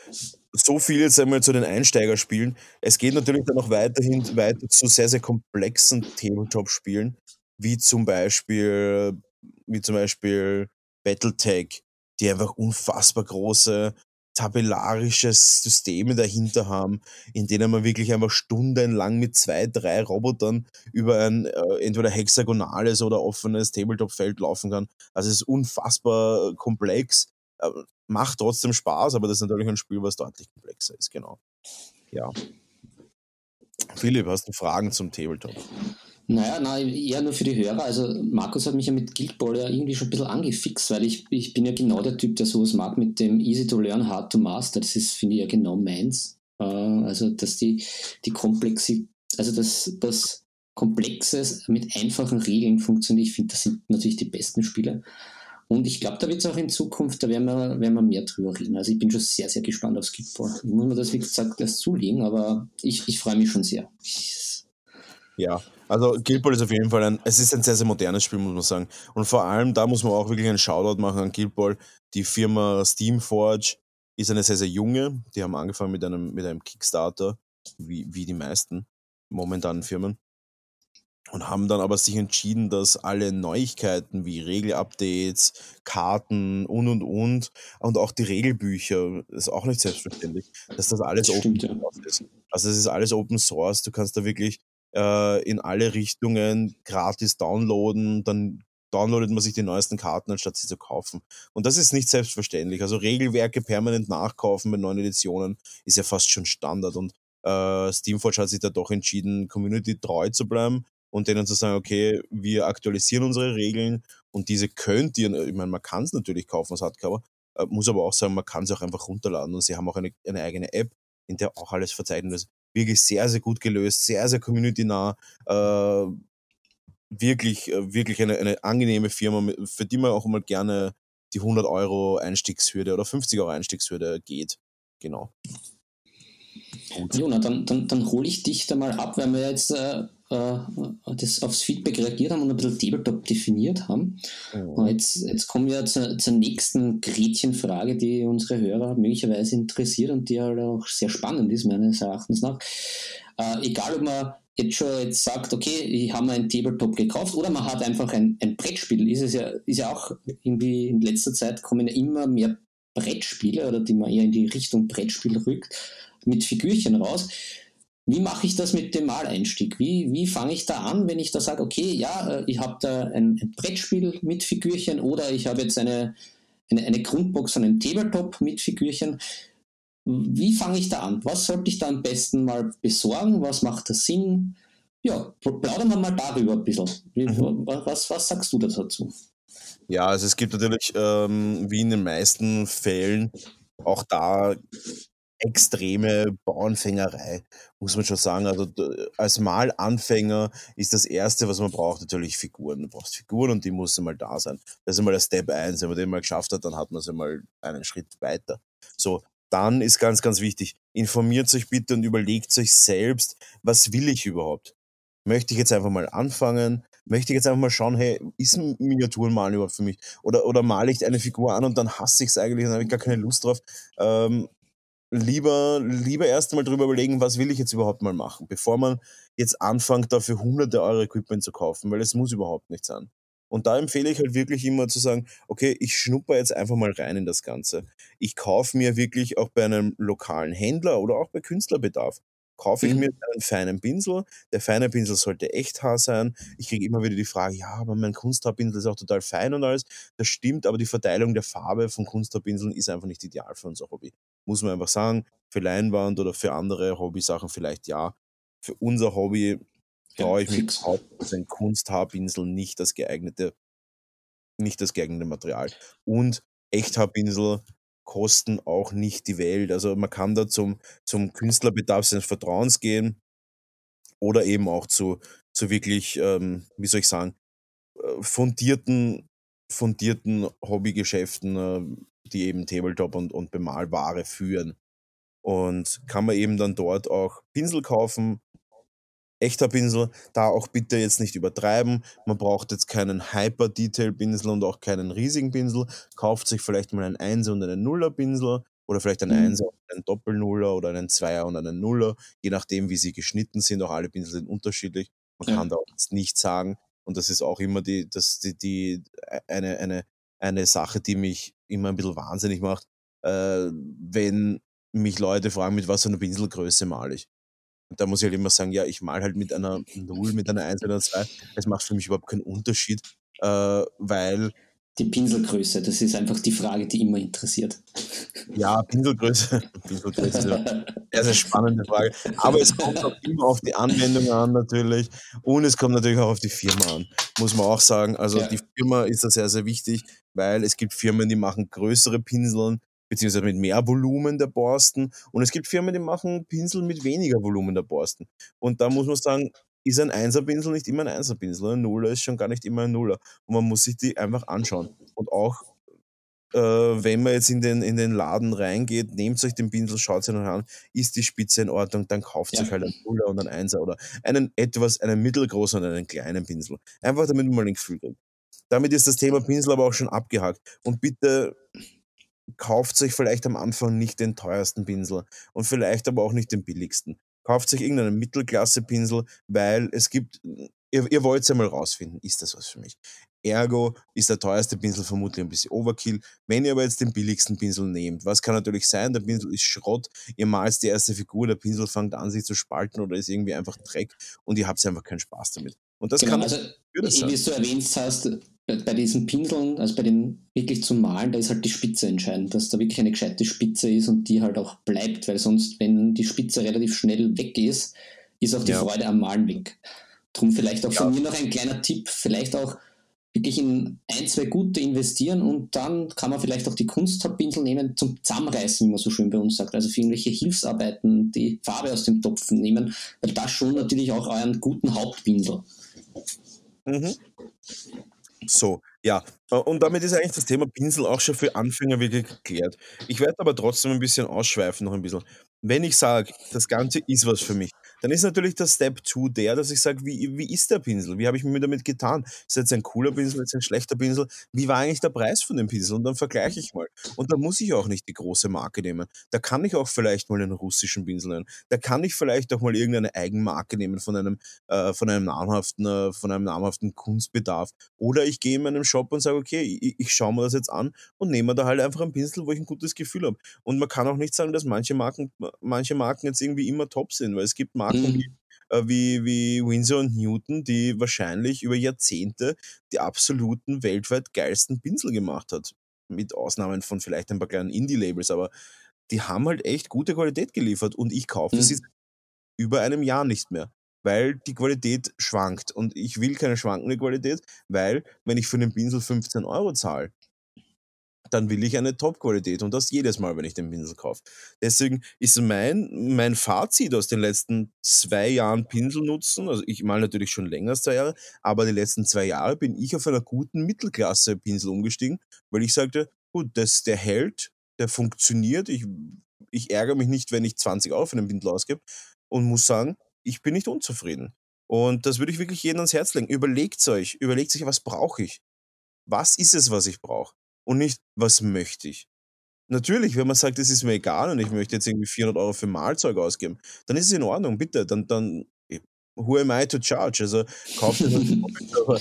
So viel jetzt einmal zu den Einsteigerspielen. Es geht natürlich dann auch weiterhin weiter zu sehr, sehr komplexen Tabletop-Spielen, wie zum Beispiel, wie zum Beispiel Battletech die einfach unfassbar große tabellarische Systeme dahinter haben, in denen man wirklich einfach stundenlang mit zwei, drei Robotern über ein äh, entweder hexagonales oder offenes Tabletop-Feld laufen kann. Also es ist unfassbar komplex, äh, macht trotzdem Spaß, aber das ist natürlich ein Spiel, was deutlich komplexer ist, genau. Ja. Philipp, hast du Fragen zum Tabletop? Naja, na, eher nur für die Hörer. Also Markus hat mich ja mit Guild Ball ja irgendwie schon ein bisschen angefixt, weil ich, ich bin ja genau der Typ, der sowas mag mit dem Easy to Learn, Hard to Master. Das ist, finde ich, ja genau meins. Äh, also, dass die, die Komplexität, also das, das Komplexes mit einfachen Regeln funktioniert. Ich finde, das sind natürlich die besten Spiele. Und ich glaube, da wird es auch in Zukunft, da werden wir, werden wir mehr drüber reden. Also ich bin schon sehr, sehr gespannt Guild Ball. Ich muss mir das, wie gesagt, erst zulegen, aber ich, ich freue mich schon sehr. Ja, also Guild Ball ist auf jeden Fall ein, es ist ein sehr, sehr modernes Spiel, muss man sagen. Und vor allem, da muss man auch wirklich einen Shoutout machen an Guild Ball. Die Firma Steamforge ist eine sehr, sehr junge. Die haben angefangen mit einem, mit einem Kickstarter, wie, wie die meisten momentanen Firmen. Und haben dann aber sich entschieden, dass alle Neuigkeiten wie Regelupdates, Karten und und und und auch die Regelbücher, ist auch nicht selbstverständlich, dass das alles Stimmt, Open Source ja. ist. Also es ist alles Open Source, du kannst da wirklich äh, in alle Richtungen gratis downloaden, dann downloadet man sich die neuesten Karten, anstatt sie zu kaufen. Und das ist nicht selbstverständlich. Also Regelwerke permanent nachkaufen mit neuen Editionen ist ja fast schon Standard. Und äh, Steamforge hat sich da doch entschieden, Community treu zu bleiben und denen zu sagen, okay, wir aktualisieren unsere Regeln und diese könnt ihr, ich meine, man kann es natürlich kaufen als Hardcover, äh, muss aber auch sagen, man kann es auch einfach runterladen und sie haben auch eine, eine eigene App, in der auch alles verzeichnet ist wirklich sehr, sehr gut gelöst, sehr, sehr community-nah. Äh, wirklich, äh, wirklich eine, eine angenehme Firma, für die man auch mal gerne die 100 Euro Einstiegshürde oder 50 Euro Einstiegshürde geht. Genau. Jona, dann, dann, dann hole ich dich da mal ab, weil wir jetzt äh, das aufs Feedback reagiert haben und ein bisschen Tabletop definiert haben. Mhm. Jetzt, jetzt kommen wir zur, zur nächsten Gretchenfrage, die unsere Hörer möglicherweise interessiert und die halt auch sehr spannend ist, meines Erachtens nach. Äh, egal, ob man jetzt schon jetzt sagt, okay, ich habe mir ein Tabletop gekauft oder man hat einfach ein, ein Brettspiel, ist es ja, ist ja auch irgendwie in letzter Zeit kommen ja immer mehr Brettspiele oder die man eher in die Richtung Brettspiel rückt, mit Figürchen raus. Wie mache ich das mit dem Maleinstieg? Wie, wie fange ich da an, wenn ich da sage, okay, ja, äh, ich habe da ein, ein, Brettspiel mit Figürchen oder ich habe jetzt eine, eine, eine Grundbox von einem Tabletop mit Figürchen. Wie fange ich da an? Was sollte ich da am besten mal besorgen? Was macht da Sinn? Ja, plaudern wir mal darüber ein bisschen. Mhm. Was, was sagst du dazu? Ja, also es gibt natürlich, ähm, wie in den meisten Fällen, auch da extreme Bauernfängerei, muss man schon sagen. Also als Malanfänger ist das Erste, was man braucht, natürlich Figuren. Du brauchst Figuren und die müssen mal da sein. Das ist einmal der Step 1. Wenn man den mal geschafft hat, dann hat man es einmal einen Schritt weiter. So, dann ist ganz, ganz wichtig, informiert euch bitte und überlegt euch selbst, was will ich überhaupt? Möchte ich jetzt einfach mal anfangen? Möchte ich jetzt einfach mal schauen, hey, ist ein Miniaturenmalen überhaupt für mich? Oder, oder male ich eine Figur an und dann hasse ich es eigentlich und habe ich gar keine Lust drauf. Ähm, lieber, lieber erst einmal drüber überlegen, was will ich jetzt überhaupt mal machen, bevor man jetzt anfängt, dafür hunderte Euro Equipment zu kaufen, weil es muss überhaupt nicht sein. Und da empfehle ich halt wirklich immer zu sagen: „Okay, ich schnupper jetzt einfach mal rein in das Ganze.“ Ich kaufe mir wirklich auch bei einem lokalen Händler oder auch bei Künstlerbedarf kaufe ich mir Mhm. einen feinen Pinsel. Der feine Pinsel sollte Echthaar sein. Ich kriege immer wieder die Frage: „Ja, aber mein Kunsthaarpinsel ist auch total fein und alles.“ Das stimmt, aber die Verteilung der Farbe von Kunsthaarpinseln ist einfach nicht ideal für unser Hobby. Muss man einfach sagen. Für Leinwand oder für andere Hobbysachen vielleicht ja. Für unser Hobby traue ich mich ist ein Kunsthaarpinsel nicht das geeignete nicht das geeignete Material. Und Echthaarpinsel kosten auch nicht die Welt. Also, man kann da zum zum Künstlerbedarf seines Vertrauens gehen oder eben auch zu zu wirklich, ähm, wie soll ich sagen, äh, fundierten fundierten Hobbygeschäften, ähm, die eben Tabletop und und Bemalware führen. Und kann man eben dann dort auch Pinsel kaufen Echter Pinsel, da auch bitte jetzt nicht übertreiben. Man braucht jetzt keinen Hyper-Detail-Pinsel und auch keinen riesigen Pinsel. Kauft sich vielleicht mal einen Einser und einen Nuller-Pinsel oder vielleicht einen Mhm. und einen Doppel-Nuller oder einen Zweier und einen Nuller, je nachdem, wie sie geschnitten sind. Auch alle Pinsel sind unterschiedlich. Man Ja, kann da auch jetzt nicht sagen und das ist auch immer die das die die ei eine eine eine Sache, die mich immer ein bisschen wahnsinnig macht, äh, wenn mich Leute fragen: „Mit was für 'ner Pinselgröße male ich?“ und da muss ich halt immer sagen: „Ja, ich male halt mit einer Null, mit einer Eins, mit einer 2.“ Es macht für mich überhaupt keinen Unterschied, äh, weil die Pinselgröße, das ist einfach die Frage, die immer interessiert. ja, Pinselgröße Pinselgröße ist ja sehr, sehr spannende Frage. Aber es kommt auch immer auf die Anwendung an natürlich und es kommt natürlich auch auf die Firma an, muss man auch sagen. Also, Ja, die Firma ist da sehr, sehr wichtig, weil es gibt Firmen, die machen größere Pinseln, beziehungsweise mit mehr Volumen der Borsten und es gibt Firmen, die machen Pinsel mit weniger Volumen der Borsten. Und da muss man sagen, ist ein Einserpinsel nicht immer ein Einserpinsel. Ein Nuller ist schon gar nicht immer ein Nuller und man muss sich die einfach anschauen. Und auch äh, wenn man jetzt in den in den Laden reingeht, nehmt euch den Pinsel, schaut's euch an, ist die Spitze in Ordnung, dann kauft ja, euch halt einen Nuller und einen Einser oder einen etwas einen mittelgroßen und einen kleinen Pinsel. Einfach damit man mal ein Gefühl kriegt. Damit ist das Thema Pinsel aber auch schon abgehakt. Und bitte kauft euch vielleicht am Anfang nicht den teuersten Pinsel und vielleicht aber auch nicht den billigsten. Kauft euch irgendeinen Mittelklasse-Pinsel, weil es gibt ihr ihr wollt's ja mal rausfinden, ist das was für mich? Ergo ist der teuerste Pinsel vermutlich ein bisschen Overkill. Wenn ihr aber jetzt den billigsten Pinsel nehmt, was kann natürlich sein, der Pinsel ist Schrott, ihr malt die erste Figur, der Pinsel fängt an, sich zu spalten oder ist irgendwie einfach Dreck und ihr habt einfach keinen Spaß damit. Und das genau. kann Also, wie du erwähnt hast, bei, diesen Pinseln, also bei den wirklich zum Malen, da ist halt die Spitze entscheidend, dass da wirklich eine gescheite Spitze ist und die halt auch bleibt, weil sonst, wenn die Spitze relativ schnell weg ist, ist auch die Ja, Freude am Malen weg. Drum vielleicht auch ja, von mir noch ein kleiner Tipp, vielleicht auch wirklich in ein, zwei gute investieren und dann kann man vielleicht auch die Kunsthaarpinsel nehmen zum Zusammenreißen, wie man so schön bei uns sagt. Also für irgendwelche Hilfsarbeiten die Farbe aus dem Topf nehmen, weil das schon natürlich auch euren guten Hauptpinsel. mhm. So, ja. Äh, und damit ist eigentlich das Thema Pinsel auch schon für Anfänger wirklich geklärt. Ich werde aber trotzdem ein bisschen ausschweifen noch ein bisschen. Wenn ich sage, das Ganze ist was für mich, dann ist natürlich der Step 2 der, dass ich sage: „Wie wie ist der Pinsel? Wie habe ich mir damit getan? Ist jetzt ein cooler Pinsel, ist ein schlechter Pinsel? Wie war eigentlich der Preis von dem Pinsel?“ Und dann vergleiche ich mal. Und da muss ich auch nicht die große Marke nehmen. Da kann ich auch vielleicht mal einen russischen Pinsel nehmen. Da kann ich vielleicht auch mal irgendeine Eigenmarke nehmen von einem äh, von einem namhaften äh, von einem namhaften Kunstbedarf. Oder ich gehe in meinem Shop und sage: „Okay, i ich schaue mir das jetzt an und nehme da halt einfach einen Pinsel, wo ich ein gutes Gefühl habe.“ Und man kann auch nicht sagen, dass manche Marken manche Marken jetzt irgendwie immer top sind, weil es gibt Marken wie Mhm. äh, wie wie Winsor& und Newton, die wahrscheinlich über Jahrzehnte die absoluten weltweit geilsten Pinsel gemacht hat. Mit Ausnahmen von vielleicht ein paar kleinen Indie-Labels, aber die haben halt echt gute Qualität geliefert und ich kaufe sie Mhm. seit über einem Jahr nicht mehr, weil die Qualität schwankt und ich will keine schwankende Qualität, weil wenn ich für den Pinsel 15 Euro zahle dann will ich eine Top-Qualität und das jedes Mal, wenn ich den Pinsel kaufe. Deswegen ist mein mein Fazit aus den letzten 2 Jahren Pinsel nutzen also, ich male natürlich schon länger als 2 Jahre, aber die letzten 2 Jahre bin ich auf einer guten Mittelklasse-Pinsel umgestiegen, weil ich sagte: „Gut, das der hält, der funktioniert. Ich ich ärgere mich nicht, wenn ich 20 Euro für den Pinsel ausgebe und muss sagen, ich bin nicht unzufrieden.“ Und das würde ich wirklich jedem ans Herz legen. Überlegt's euch, überlegt euch: „Was brauche ich?“ was ist es, was ich brauche? Und nicht, was möchte ich? Natürlich, wenn man sagt, es ist mir egal und ich möchte jetzt irgendwie 400 Euro für Malzeug ausgeben, dann ist es in Ordnung, bitte. Dann dann who am I to charge? Also kauft es aber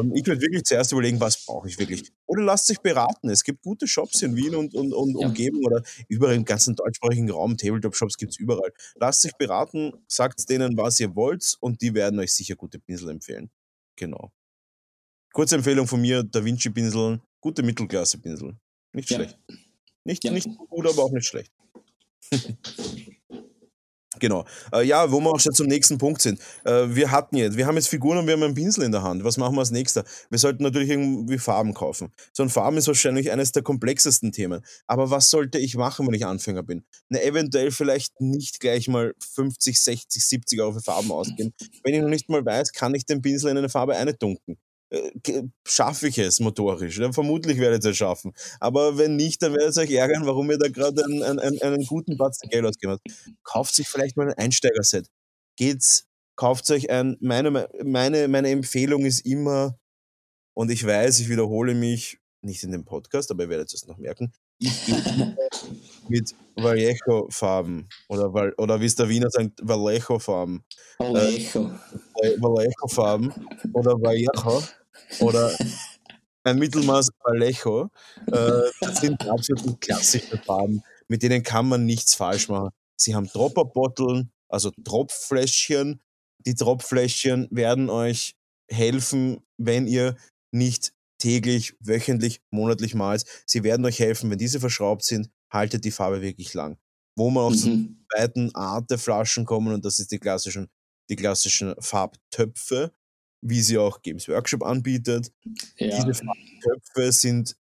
ähm, ich würde wirklich zuerst überlegen, was brauche ich wirklich. Oder lasst euch beraten. Es gibt gute Shops in Wien und, und, und Ja. Umgebung oder überall im ganzen deutschsprachigen Raum. Tabletop-Shops gibt es überall. Lasst euch beraten, sagt denen, was ihr wollt und die werden euch sicher gute Pinsel empfehlen. Genau. Kurze Empfehlung von mir, Da Vinci Pinsel, gute Mittelklasse Pinsel. Nicht Ja. schlecht. Nicht, Ja. nicht gut, aber auch nicht schlecht. Genau. Äh, ja, wo wir auch schon zum nächsten Punkt sind. Äh, wir hatten jetzt, wir haben jetzt Figuren und wir haben einen Pinsel in der Hand. Was machen wir als nächster? Wir sollten natürlich irgendwie Farben kaufen. So ein Farben ist wahrscheinlich eines der komplexesten Themen. Aber was sollte ich machen, wenn ich Anfänger bin? Na, eventuell vielleicht nicht gleich mal 50, 60, 70 Euro für Farben ausgeben. Wenn ich noch nicht mal weiß, kann ich den Pinsel in eine Farbe eindunken. Äh, Schaffe ich es motorisch? Ja, vermutlich werdet ihr es schaffen. Aber wenn nicht, dann werdet ihr euch ärgern, warum ihr da gerade einen, einen, einen, einen guten Batzen Geld ausgegeben habt kauft sich vielleicht mal ein Einsteigerset. Geht's, kauft euch ein, meine, meine, meine Empfehlung ist immer, und ich weiß, ich wiederhole mich, nicht in dem Podcast, aber ihr werdet es noch merken, ich immer mit Vallejo-Farben oder, Val- oder wie es der Wiener sagt, Vallejo-Farben. Vallejo. Val- Vallejo-Farben oder Vallejo oder ein Mittelmaß Vallejo. Äh, das sind die absoluten klassischen Farben, mit denen kann man nichts falsch machen. Sie haben Dropperbotteln, also Tropffläschchen. Die Tropffläschchen werden euch helfen, wenn ihr nicht täglich, wöchentlich, monatlich malt. Sie werden euch helfen, wenn diese verschraubt sind, haltet die Farbe wirklich lang. Wo man auf zur Mhm. zweiten Art der Flaschen kommen und das ist die klassischen, die klassischen Farbtöpfe, wie sie auch Games Workshop anbietet. Ja. Diese Farbtöpfe sind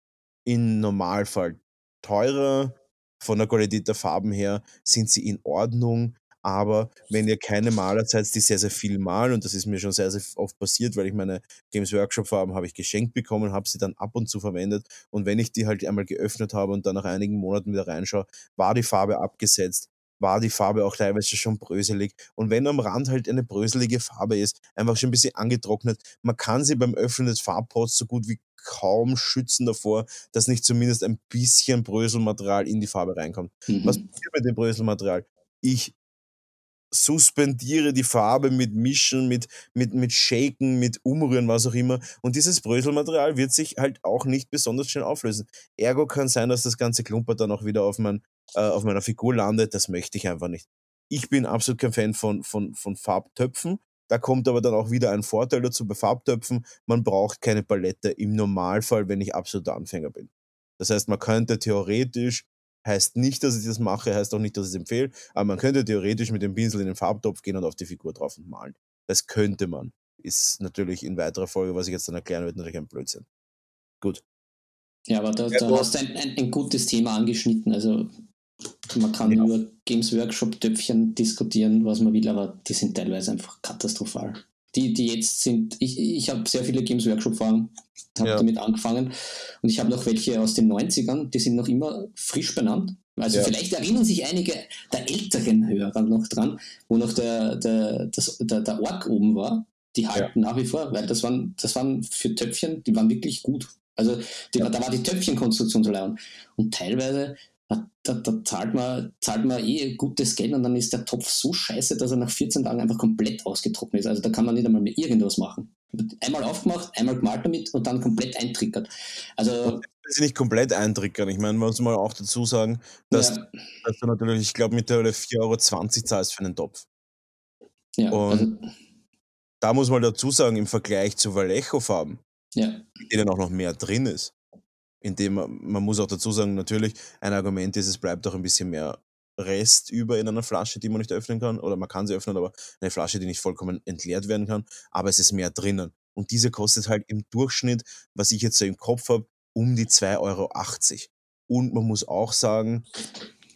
im Normalfall teurer, von der Qualität der Farben her sind sie in Ordnung, aber wenn ihr keine Maler seid, die sehr, sehr viel malen, und das ist mir schon sehr, sehr oft passiert, weil ich meine Games Workshop Farben habe ich geschenkt bekommen, habe sie dann ab und zu verwendet und wenn ich die halt einmal geöffnet habe und dann nach einigen Monaten wieder reinschaue, war die Farbe abgesetzt, war die Farbe auch teilweise schon bröselig und wenn am Rand halt eine bröselige Farbe ist, einfach schon ein bisschen angetrocknet, man kann sie beim Öffnen des Farbpots so gut wie kaum schützen davor, dass nicht zumindest ein bisschen Bröselmaterial in die Farbe reinkommt. Was Mhm. passiert mit dem Bröselmaterial? Ich suspendiere die Farbe mit Mischen, mit, mit, mit Shaken, mit Umrühren, was auch immer. Und dieses Bröselmaterial wird sich halt auch nicht besonders schnell auflösen. Ergo kann sein, dass das ganze Klumpert dann auch wieder auf, mein, äh, auf meiner Figur landet. Das möchte ich einfach nicht. Ich bin absolut kein Fan von, von, von Farbtöpfen. Da kommt aber dann auch wieder ein Vorteil dazu bei Farbtöpfen. Man braucht keine Palette im Normalfall, wenn ich absoluter Anfänger bin. Das heißt, man könnte theoretisch, heißt nicht, dass ich das mache, heißt auch nicht, dass ich es empfehle, aber man könnte theoretisch mit dem Pinsel in den Farbtopf gehen und auf die Figur drauf und malen. Das könnte man. Ist natürlich in weiterer Folge, was ich jetzt dann erklären werde, natürlich ein Blödsinn. Gut. Ja, aber da, da hast du ein, ein, ein gutes Thema angeschnitten. Also man kann Ja. über Games Workshop Töpfchen diskutieren, was man will, aber die sind teilweise einfach katastrophal. Die, die jetzt sind, ich, ich habe sehr viele Games Workshop Fragen, habe Ja. damit angefangen und ich habe noch welche aus den 90ern, die sind noch immer frisch benannt. Also Ja. vielleicht erinnern sich einige der älteren Hörer noch dran, wo noch der, der, das, der, der Ork oben war. Die halten nach wie vor, weil das waren, das waren für Töpfchen, die waren wirklich gut. Also die, Ja. da war die Töpfchenkonstruktion so lernen. Und teilweise, da, da, zahlt, man, zahlt man eh gutes Geld und dann ist der Topf so scheiße, dass er nach 14 Tagen einfach komplett ausgetrocknet ist. Also da kann man nicht einmal mehr irgendwas machen. Einmal aufgemacht, einmal gemalt damit und dann komplett eintrickert. Also, Sie nicht komplett eintrickern. Ich meine, man muss mal auch dazu sagen, dass, ja, dass du natürlich, ich glaube, mittlerweile 4,20 Euro zahlst für einen Topf. ja, Und- also, Da muss man dazu sagen, im Vergleich zu Vallejo-Farben, ja, in denen auch noch mehr drin ist, indem man, muss auch dazu sagen, natürlich, ein Argument ist, es bleibt auch ein bisschen mehr Rest über in einer Flasche, die man nicht öffnen kann, oder man kann sie öffnen, aber eine Flasche, die nicht vollkommen entleert werden kann, aber es ist mehr drinnen. Und diese kostet halt im Durchschnitt, was ich jetzt so im Kopf habe, um die 2,80 Euro. Und man muss auch sagen,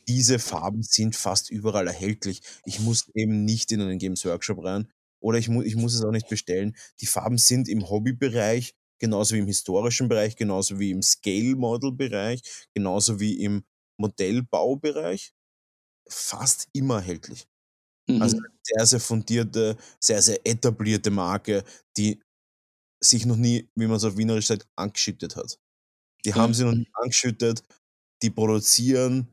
diese Farben sind fast überall erhältlich. Ich muss eben nicht in einen Games Workshop rein oder ich, mu ich muss es auch nicht bestellen. Die Farben sind im Hobbybereich, genauso wie im historischen Bereich, genauso wie im Scale-Model-Bereich, genauso wie im Modellbaubereich, fast immer erhältlich. mhm. Also eine sehr, sehr fundierte, sehr, sehr etablierte Marke, die sich noch nie, wie man es auf Wienerisch sagt, angeschüttet hat. Die Ja. haben sie noch nie angeschüttet, die produzieren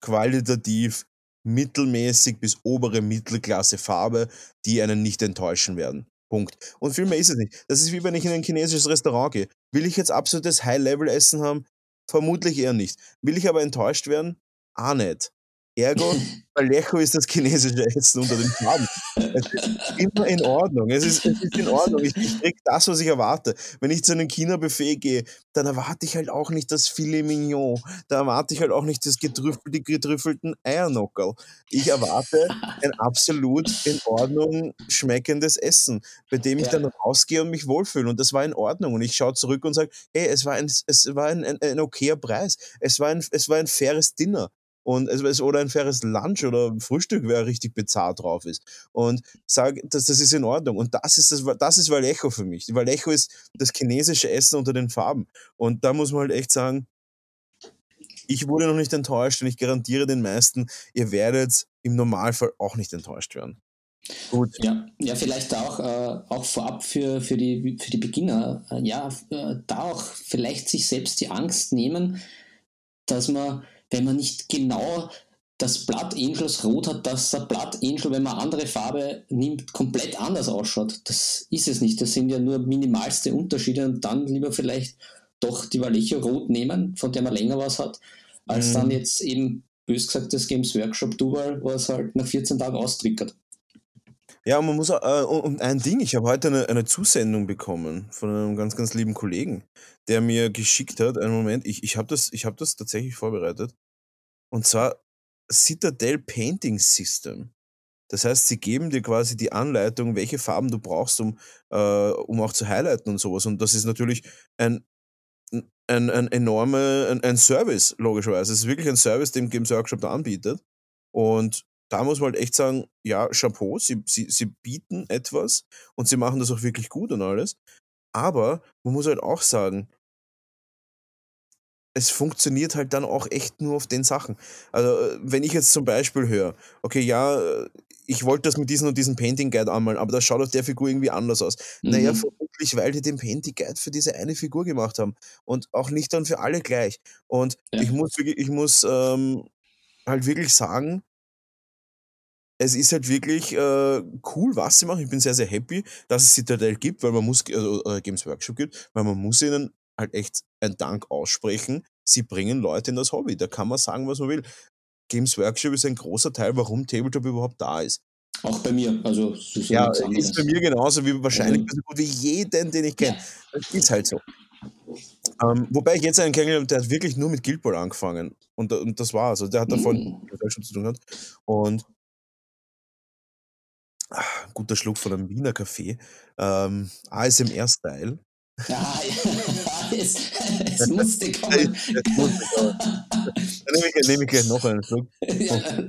qualitativ mittelmäßig bis obere Mittelklasse Farbe, die einen nicht enttäuschen werden. Punkt. Und viel mehr ist es nicht. Das ist wie wenn ich in ein chinesisches Restaurant gehe. Will ich jetzt absolutes High-Level-Essen haben? Vermutlich eher nicht. Will ich aber enttäuscht werden? Ah nicht. Ergo, Vallejo ist das chinesische Essen unter den Farben. Es ist immer in Ordnung. Es ist, es ist in Ordnung. Ich, ich krieg das, was ich erwarte. Wenn ich zu einem China-Buffet gehe, dann erwarte ich halt auch nicht das Filet Mignon. Da erwarte ich halt auch nicht das getrüffel, die getrüffelten Eiernockerl. Ich erwarte ein absolut in Ordnung schmeckendes Essen, bei dem ich dann rausgehe und mich wohlfühle. Und das war in Ordnung. Und ich schaue zurück und sage, hey, es war ein, es war ein, ein, ein okayer Preis. Es war ein, es war ein faires Dinner und es, oder ein faires Lunch oder Frühstück, wer richtig bezahlt drauf ist. Und sage, das, das ist in Ordnung. Und das ist, das, das ist Vallejo für mich. Vallejo ist das chinesische Essen unter den Farben. Und da muss man halt echt sagen, ich wurde noch nicht enttäuscht und ich garantiere den meisten, ihr werdet im Normalfall auch nicht enttäuscht werden. Gut. Ja, ja vielleicht auch, äh, auch vorab für, für, die, für die Beginner, äh, ja, äh, da auch vielleicht sich selbst die Angst nehmen, dass man wenn man nicht genau das Blood Angels Rot hat, dass der Blood Angel, wenn man andere Farbe nimmt, komplett anders ausschaut. Das ist es nicht. Das sind ja nur minimalste Unterschiede und dann lieber vielleicht doch die Vallejo Rot nehmen, von der man länger was hat, als mhm. dann jetzt eben, bös gesagt, das Games Workshop Dual, was halt nach 14 Tagen austrickert. Ja, man muss auch, äh, und ein Ding, ich habe heute eine, eine Zusendung bekommen von einem ganz, ganz lieben Kollegen, der mir geschickt hat, einen Moment, ich, ich habe das, hab das tatsächlich vorbereitet, und zwar Citadel Painting System. Das heißt, sie geben dir quasi die Anleitung, welche Farben du brauchst, um, äh, um auch zu highlighten und sowas. Und das ist natürlich ein, ein, ein enormer ein, ein Service, logischerweise. Es ist wirklich ein Service, den Games Workshop da anbietet. Und da muss man halt echt sagen, ja, Chapeau, sie, sie, sie bieten etwas und sie machen das auch wirklich gut und alles. Aber man muss halt auch sagen, es funktioniert halt dann auch echt nur auf den Sachen. Also, äh, wenn ich jetzt zum Beispiel höre, okay, ja, ich wollte das mit diesem und diesem Painting Guide anmalen, aber das schaut auf der Figur irgendwie anders aus. Mhm. Naja, vermutlich, weil die den Painting Guide für diese eine Figur gemacht haben und auch nicht dann für alle gleich. Und ja. ich muss, ich muss ähm, halt wirklich sagen, es ist halt wirklich äh, cool, was sie machen. Ich bin sehr, sehr happy, dass es Citadel gibt, weil man muss, also äh, Games Workshop gibt, weil man muss ihnen halt echt ein Dank aussprechen. Sie bringen Leute in das Hobby. Da kann man sagen, was man will. Games Workshop ist ein großer Teil, warum Tabletop überhaupt da ist. Auch bei mir. Also, ja, ist bei mir genauso wie wahrscheinlich also, so gut wie jeden, den ich kenne. Das ist halt so. Ähm, wobei ich jetzt einen kennengelernt der hat wirklich nur mit Guild Ball angefangen. Und, und das war's. Also der hat davon schon zu tun gehabt. Und ach, guter Schluck von einem Wiener Kaffee. Ähm, ASMR-Style. Ja, es, es musste kommen. Es musste kommen. Dann nehme ich, nehme ich gleich noch einen Schluck. Ja.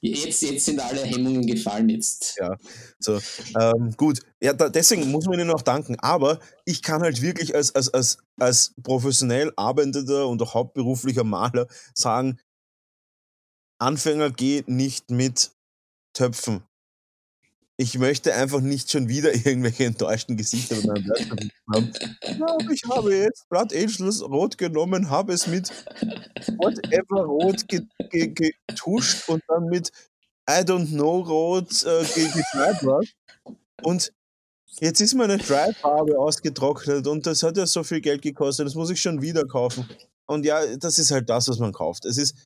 Jetzt, jetzt sind alle Hemmungen gefallen. Jetzt. Ja, so. Ähm, gut. Ja, da, deswegen muss man Ihnen auch danken. Aber ich kann halt wirklich als, als, als, als professionell arbeitender und auch hauptberuflicher Maler sagen, Anfänger geht nicht mit Töpfen ich möchte einfach nicht schon wieder irgendwelche enttäuschten Gesichter mit meinem Laptop haben. Ich habe jetzt Blood Angels rot genommen, habe es mit whatever rot getuscht und dann mit I don't know rot äh, getreibt Und jetzt ist meine Dry-Farbe ausgetrocknet und das hat ja so viel Geld gekostet, das muss ich schon wieder kaufen. Und ja, das ist halt das, was man kauft. Es ist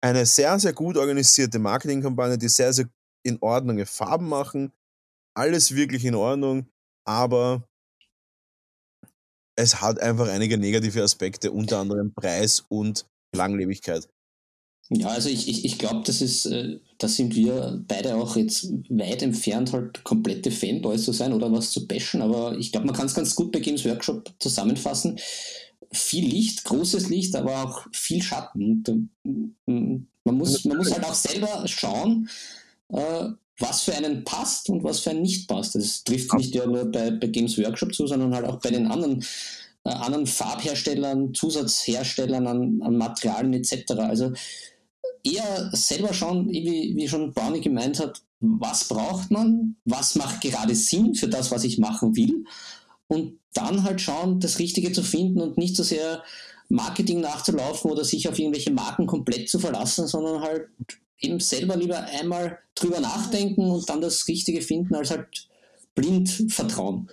eine sehr, sehr gut organisierte Marketingkampagne, die sehr, sehr in Ordnung, Farben machen, alles wirklich in Ordnung, aber es hat einfach einige negative Aspekte, unter anderem Preis und Langlebigkeit. Ja, also ich, ich, ich glaube, das ist, äh, da sind wir beide auch jetzt weit entfernt, halt komplette Fanboys zu sein oder was zu bashen, aber ich glaube, man kann es ganz gut bei Games Workshop zusammenfassen. Viel Licht, großes Licht, aber auch viel Schatten. Man muss, man muss halt auch selber schauen, äh, was für einen passt und was für einen nicht passt. Das trifft nicht ja nur bei, bei Games Workshop zu, sondern halt auch bei den anderen, äh, anderen Farbherstellern, Zusatzherstellern an, an Materialien etc. Also eher selber schauen, wie, wie schon Brownie gemeint hat, was braucht man, was macht gerade Sinn für das, was ich machen will und dann halt schauen, das Richtige zu finden und nicht so sehr Marketing nachzulaufen oder sich auf irgendwelche Marken komplett zu verlassen, sondern halt eben selber lieber einmal drüber nachdenken und dann das Richtige finden, als halt blind vertrauen.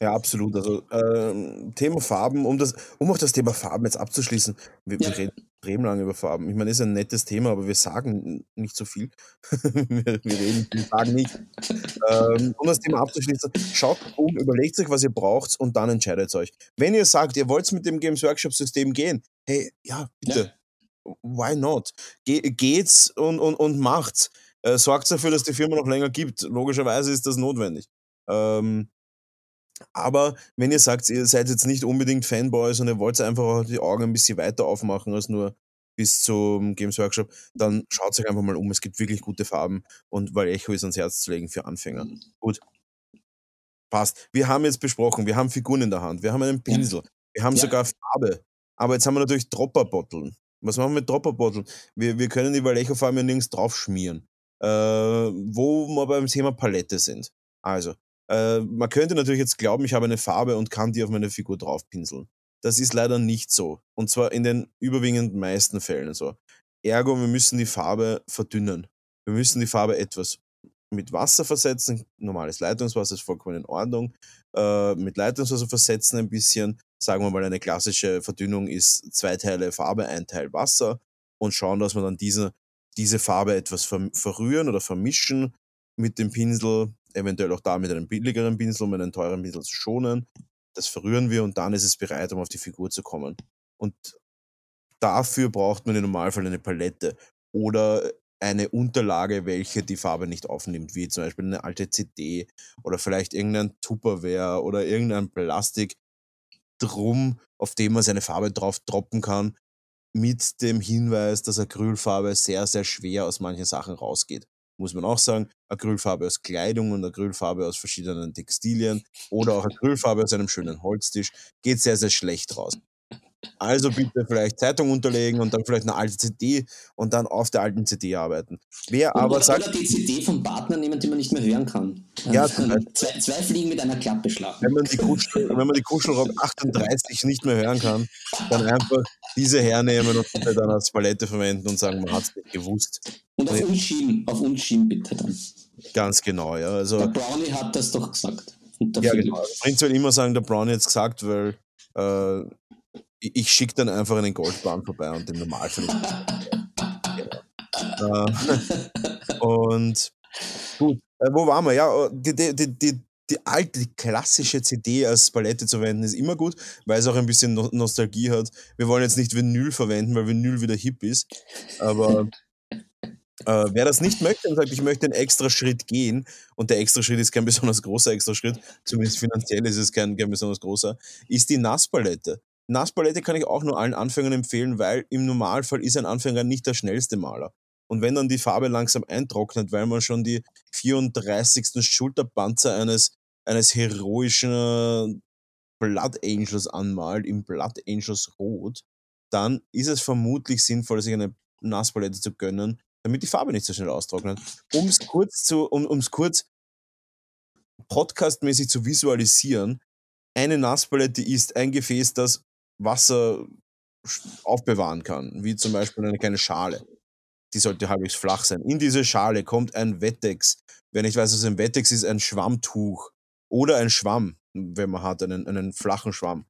Ja, absolut. Also ähm, Thema Farben, um, das, um auch das Thema Farben jetzt abzuschließen, wir, ja. wir reden extrem lange über Farben. Ich meine, ist ein nettes Thema, aber wir sagen nicht so viel. wir, wir, reden, wir sagen nicht. Ähm, um das Thema abzuschließen, schaut um, überlegt euch, was ihr braucht und dann entscheidet euch. Wenn ihr sagt, ihr wollt mit dem Games Workshop System gehen, hey, ja, bitte. Ja. Why not? Ge geht's und, und, und macht's. Äh, sorgt dafür, dass die Firma noch länger gibt. Logischerweise ist das notwendig. Ähm, aber wenn ihr sagt, ihr seid jetzt nicht unbedingt Fanboys und ihr wollt einfach die Augen ein bisschen weiter aufmachen als nur bis zum Games Workshop, dann schaut euch einfach mal um. Es gibt wirklich gute Farben und Vallejo ist ans Herz zu legen für Anfänger. Mhm. Gut. Passt. Wir haben jetzt besprochen, wir haben Figuren in der Hand, wir haben einen Pinsel, wir haben ja. sogar Farbe. Aber jetzt haben wir natürlich Dropperbotteln. Was machen wir mit Dropperbotteln? Wir, wir können die Vallejo-Farben ja nirgends drauf schmieren. Äh, wo wir beim Thema Palette sind. Also, äh, man könnte natürlich jetzt glauben, ich habe eine Farbe und kann die auf meine Figur draufpinseln. Das ist leider nicht so. Und zwar in den überwiegend meisten Fällen so. Ergo, wir müssen die Farbe verdünnen. Wir müssen die Farbe etwas mit Wasser versetzen. Normales Leitungswasser ist vollkommen in Ordnung. Äh, mit Leitungswasser versetzen ein bisschen. Sagen wir mal, eine klassische Verdünnung ist zwei Teile Farbe, ein Teil Wasser. Und schauen, dass wir dann diese, diese Farbe etwas ver verrühren oder vermischen mit dem Pinsel eventuell auch da mit einem billigeren Pinsel, um einen teuren Pinsel zu schonen. Das verrühren wir und dann ist es bereit, um auf die Figur zu kommen. Und dafür braucht man im Normalfall eine Palette oder eine Unterlage, welche die Farbe nicht aufnimmt, wie zum Beispiel eine alte CD oder vielleicht irgendein Tupperware oder irgendein Plastik drum, auf dem man seine Farbe drauf droppen kann, mit dem Hinweis, dass Acrylfarbe sehr, sehr schwer aus manchen Sachen rausgeht muss man auch sagen, Acrylfarbe aus Kleidung und Acrylfarbe aus verschiedenen Textilien oder auch Acrylfarbe aus einem schönen Holztisch geht sehr, sehr schlecht raus. Also bitte vielleicht Zeitung unterlegen und dann vielleicht eine alte CD und dann auf der alten CD arbeiten. Wer aber oder, sagt. Oder die CD vom Partner nehmen, die man nicht mehr hören kann. Ja, zwei, zwei Fliegen mit einer Klappe schlagen. Wenn man die, Kuschel, wenn man die Kuschelrock 38 nicht mehr hören kann, dann einfach diese hernehmen und dann als Palette verwenden und sagen, man hat es nicht gewusst. Und auf uns schieben, auf uns schieben bitte dann. Ganz genau, ja. Also, der Brownie hat das doch gesagt. Ja, genau. Prinzipiell immer sagen, der Brownie hat es gesagt, weil äh, ich schicke dann einfach einen Goldbahn vorbei und den Normalfall. ja. äh, und gut, äh, wo waren wir? Ja, die, die, die, die, die alte, die klassische CD als Palette zu verwenden, ist immer gut, weil es auch ein bisschen no Nostalgie hat. Wir wollen jetzt nicht Vinyl verwenden, weil Vinyl wieder hip ist. Aber äh, wer das nicht möchte und sagt, ich möchte einen extra Schritt gehen, und der extra Schritt ist kein besonders großer extra Schritt, zumindest finanziell ist es kein, kein besonders großer, ist die Nasspalette. Nasspalette kann ich auch nur allen Anfängern empfehlen, weil im Normalfall ist ein Anfänger nicht der schnellste Maler. Und wenn dann die Farbe langsam eintrocknet, weil man schon die 34. Schulterpanzer eines, eines heroischen Blood Angels anmalt, im Blood Angels Rot, dann ist es vermutlich sinnvoll, sich eine Nasspalette zu gönnen, damit die Farbe nicht so schnell austrocknet. Um es kurz um kurz podcastmäßig zu visualisieren, eine Nasspalette ist ein Gefäß, das Wasser aufbewahren kann, wie zum Beispiel eine kleine Schale. Die sollte halbwegs flach sein. In diese Schale kommt ein Wettex. Wer nicht weiß, was ein Wettex ist, ein Schwammtuch oder ein Schwamm, wenn man hat, einen, einen flachen Schwamm.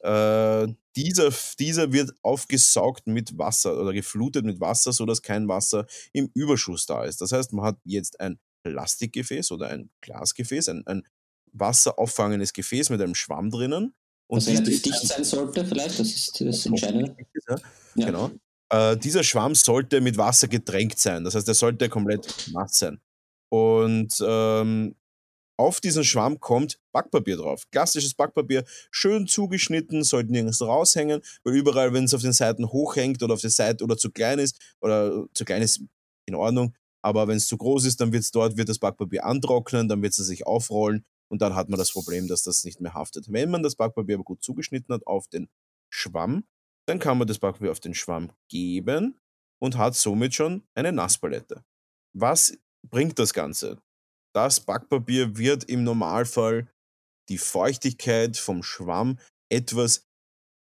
Äh, dieser, dieser wird aufgesaugt mit Wasser oder geflutet mit Wasser, sodass kein Wasser im Überschuss da ist. Das heißt, man hat jetzt ein Plastikgefäß oder ein Glasgefäß, ein, ein wasserauffangendes Gefäß mit einem Schwamm drinnen und Was relativ dicht sein sollte, vielleicht, das ist das Entscheidende. Ja, ja. Genau. Äh, dieser Schwamm sollte mit Wasser getränkt sein. Das heißt, er sollte komplett nass sein. Und ähm, auf diesen Schwamm kommt Backpapier drauf. Klassisches Backpapier, schön zugeschnitten, sollte nirgends raushängen, weil überall, wenn es auf den Seiten hochhängt oder auf der Seite oder zu klein ist, oder zu klein ist in Ordnung, aber wenn es zu groß ist, dann wird es dort, wird das Backpapier antrocknen, dann wird es sich aufrollen und dann hat man das Problem, dass das nicht mehr haftet. Wenn man das Backpapier aber gut zugeschnitten hat auf den Schwamm, dann kann man das Backpapier auf den Schwamm geben und hat somit schon eine Nasspalette. Was bringt das Ganze? Das Backpapier wird im Normalfall die Feuchtigkeit vom Schwamm etwas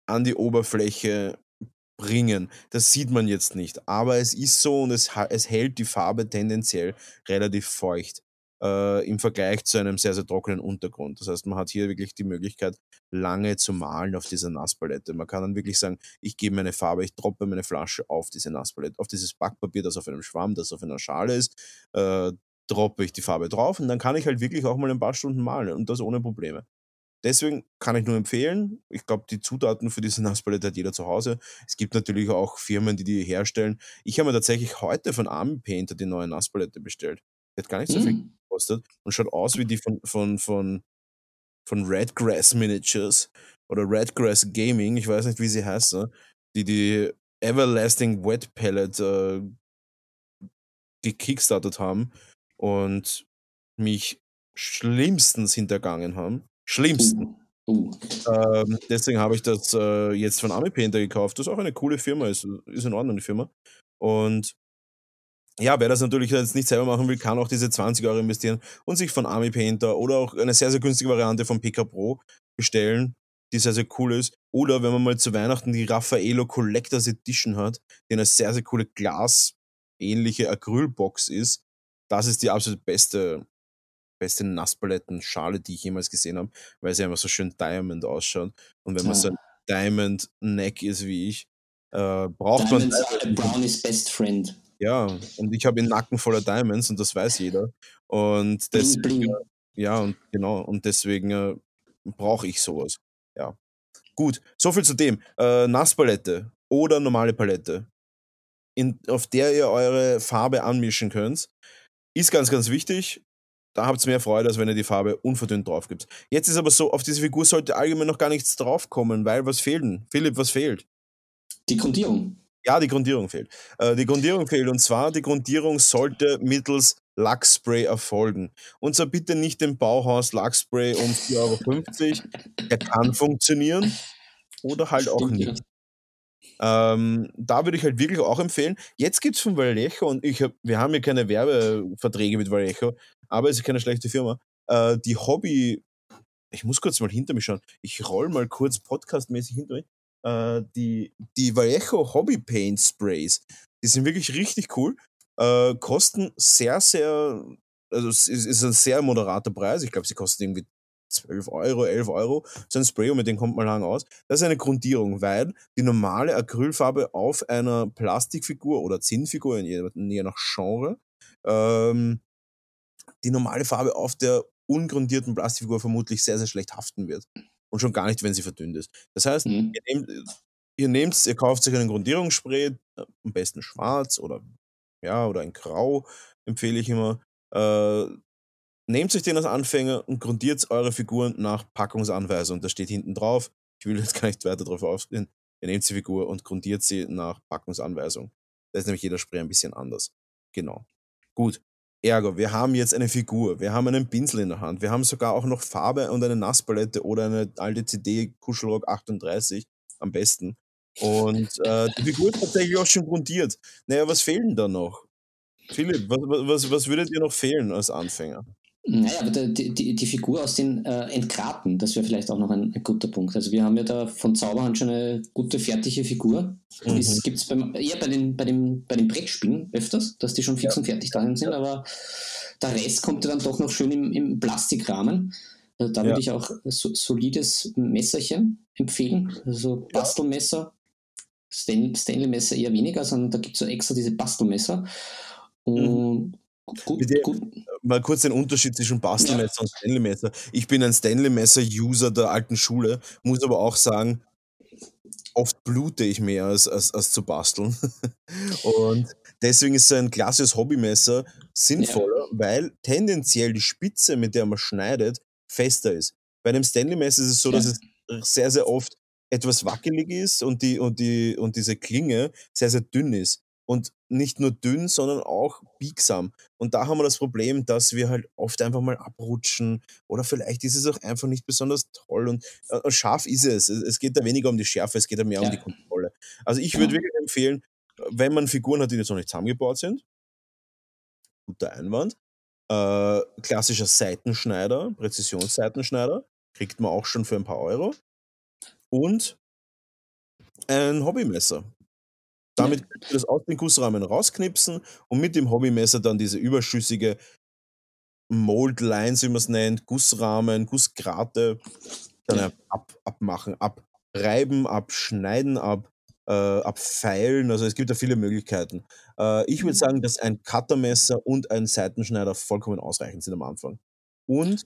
an die Oberfläche bringen. Das sieht man jetzt nicht. Aber es ist so und es, es hält die Farbe tendenziell relativ feucht äh, im Vergleich zu einem sehr, sehr trockenen Untergrund. Das heißt, man hat hier wirklich die Möglichkeit, lange zu malen auf dieser Nasspalette. Man kann dann wirklich sagen, ich gebe meine Farbe, ich droppe meine Flasche auf diese Nasspalette, auf dieses Backpapier, das auf einem Schwamm, das auf einer Schale ist, äh, droppe ich die Farbe drauf und dann kann ich halt wirklich auch mal ein paar Stunden malen und das ohne Probleme. Deswegen kann ich nur empfehlen. Ich glaube, die Zutaten für diese Nasspalette hat jeder zu Hause. Es gibt natürlich auch Firmen, die die herstellen. Ich habe mir tatsächlich heute von Army Painter die neue Nasspalette bestellt. Die hat gar nicht so viel Hm. Gekostet und schaut aus wie die von, von, von, von Redgrass Miniatures oder Redgrass Gaming. Ich weiß nicht, wie sie heißen. Die die Everlasting Wet Palette äh, gekickstartet haben und mich schlimmstens hintergangen haben. Schlimmsten. Uh, uh. Ähm, deswegen habe ich das äh, jetzt von Army Painter gekauft. Das ist auch eine coole Firma, ist, ist in Ordnung, die Firma. Und ja, wer das natürlich jetzt nicht selber machen will, kann auch diese 20 Euro investieren und sich von Army Painter oder auch eine sehr, sehr günstige Variante von PK Pro bestellen, die sehr, sehr cool ist. Oder wenn man mal zu Weihnachten die Raffaello Collectors Edition hat, die eine sehr, sehr coole Glas-ähnliche Acrylbox ist, das ist die absolut beste, beste Nasspaletten-Schale, die ich jemals gesehen habe, weil sie einfach so schön Diamond ausschaut. Und wenn man so ein Diamond Neck ist wie ich, äh, braucht man. Diamonds are Brownies best friend. Ja, und ich habe einen Nacken voller Diamonds und das weiß jeder. Und Bling, deswegen, bling. ja, und genau, und deswegen äh, brauche ich sowas. Ja. Gut, soviel zu dem. Äh, Nasspalette oder normale Palette, in, auf der ihr eure Farbe anmischen könnt, ist ganz, ganz wichtig. Da habt ihr mehr Freude, als wenn ihr die Farbe unverdünnt drauf gibt. Jetzt ist aber so, auf diese Figur sollte allgemein noch gar nichts draufkommen, weil was fehlt denn? Philipp, was fehlt? Die Grundierung. Ja, die Grundierung fehlt. Äh, die Grundierung fehlt und zwar, die Grundierung sollte mittels Lachspray erfolgen. Und zwar bitte nicht den Bauhaus Lachspray um 4,50 Euro. Der kann funktionieren oder halt auch Stimmt, ja. nicht. Ähm, da würde ich halt wirklich auch empfehlen. Jetzt gibt es von Vallejo und ich hab, wir haben ja keine Werbeverträge mit Vallejo, aber es ist keine schlechte Firma. Äh, die Hobby, ich muss kurz mal hinter mich schauen. Ich roll mal kurz podcastmäßig hinter mich. Äh, die, die Vallejo Hobby Paint Sprays, die sind wirklich richtig cool. Äh, kosten sehr, sehr, also es ist, ein sehr moderater Preis. Ich glaube, sie kosten irgendwie 12 Euro, 11 Euro. So ein Spray und mit dem kommt man lang aus. Das ist eine Grundierung, weil die normale Acrylfarbe auf einer Plastikfigur oder Zinnfigur, in je, je nach Genre, ähm, die normale Farbe auf der ungrundierten Plastikfigur vermutlich sehr, sehr schlecht haften wird. Und schon gar nicht, wenn sie verdünnt ist. Das heißt, Mhm. ihr nehmt, ihr nehmt, ihr kauft euch einen Grundierungsspray, äh, am besten schwarz oder ja, oder ein Grau, empfehle ich immer. Äh, nehmt euch den als Anfänger und grundiert eure Figuren nach Packungsanweisung. Das steht hinten drauf. Ich will jetzt gar nicht weiter darauf aufgehen. Ihr nehmt die Figur und grundiert sie nach Packungsanweisung. Da ist nämlich jeder Spray ein bisschen anders. Genau. Gut. Ergo, wir haben jetzt eine Figur, wir haben einen Pinsel in der Hand, wir haben sogar auch noch Farbe und eine Nasspalette oder eine alte CD Kuschelrock 38 am besten. Und äh, die Figur ist tatsächlich auch schon grundiert. Naja, was fehlt denn da noch? Philipp, was, was, was würde dir noch fehlen als Anfänger? Naja, aber die, die, die Figur aus den äh, Entgraten, das wäre vielleicht auch noch ein, ein, guter Punkt. Also wir haben ja da von Zauberhand schon eine gute fertige Figur. Mhm. Das gibt es eher bei den, bei, dem, bei den Brettspielen öfters, dass die schon fix Ja. und fertig dahin sind, aber der Rest kommt ja dann doch noch schön im, im Plastikrahmen. Also da Ja. würde ich auch so, solides Messerchen empfehlen. Also Bastelmesser, Stan Stanley-Messer eher weniger, sondern da gibt es so extra diese Bastelmesser. Und gut, Bitte- gut, Mal kurz den Unterschied zwischen Bastelmesser und Stanley-Messer. Ich bin ein Stanley-Messer-User der alten Schule, muss aber auch sagen, oft blute ich mehr als, als, als zu basteln. Und deswegen ist so ein klassisches Hobbymesser sinnvoller, weil tendenziell die Spitze, mit der man schneidet, fester ist. Bei einem Stanley-Messer ist es so, Ja. dass es sehr, sehr oft etwas wackelig ist und, die, und, die, und diese Klinge sehr, sehr dünn ist. Und nicht nur dünn, sondern auch biegsam. Und da haben wir das Problem, dass wir halt oft einfach mal abrutschen oder vielleicht ist es auch einfach nicht besonders toll und äh, scharf ist es. Es geht da weniger um die Schärfe, es geht da mehr um Ja. die Kontrolle. Also ich würde Ja. wirklich empfehlen, wenn man Figuren hat, die jetzt noch nicht zusammengebaut sind, guter Einwand, äh, klassischer Seitenschneider, Präzisionsseitenschneider, kriegt man auch schon für ein paar Euro und ein Hobbymesser. Damit ja. könnt ihr das aus den Gussrahmen rausknipsen und mit dem Hobbymesser dann diese überschüssige Mold Lines, wie man es nennt, Gussrahmen, Gussgrate, dann ja. ab, abmachen, abreiben, abschneiden, ab, äh, abfeilen. Also es gibt da viele Möglichkeiten. Äh, ich würde mhm. sagen, dass ein Cuttermesser und ein Seitenschneider vollkommen ausreichend sind am Anfang. Und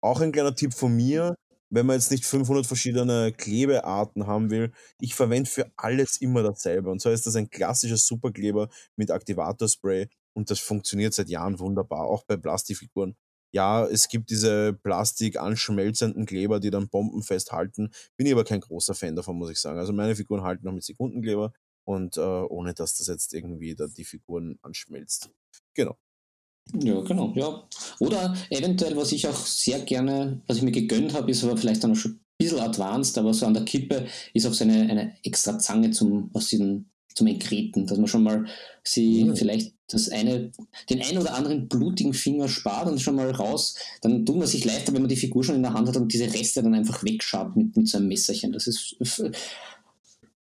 auch ein kleiner Tipp von mir, wenn man jetzt nicht 500 verschiedene Klebearten haben will, ich verwende für alles immer dasselbe. Und zwar ist das ein klassischer Superkleber mit Aktivatorspray und das funktioniert seit Jahren wunderbar, auch bei Plastikfiguren. Ja, es gibt diese plastikanschmelzenden Kleber, die dann bombenfest halten. Bin ich aber kein großer Fan davon, muss ich sagen. Also meine Figuren halten noch mit Sekundenkleber und äh, ohne dass das jetzt irgendwie da die Figuren anschmelzt. Genau. Ja, genau, ja. Oder eventuell, was ich auch sehr gerne, was ich mir gegönnt habe, ist aber vielleicht dann schon ein bisschen advanced, aber so an der Kippe ist auch so eine, eine extra Zange zum, aus diesen, zum Enkreten, dass man schon mal sie mhm. vielleicht das eine, den einen oder anderen blutigen Finger spart und schon mal raus, dann tut man sich leichter, wenn man die Figur schon in der Hand hat und diese Reste dann einfach wegschabt mit, mit so einem Messerchen. Das ist,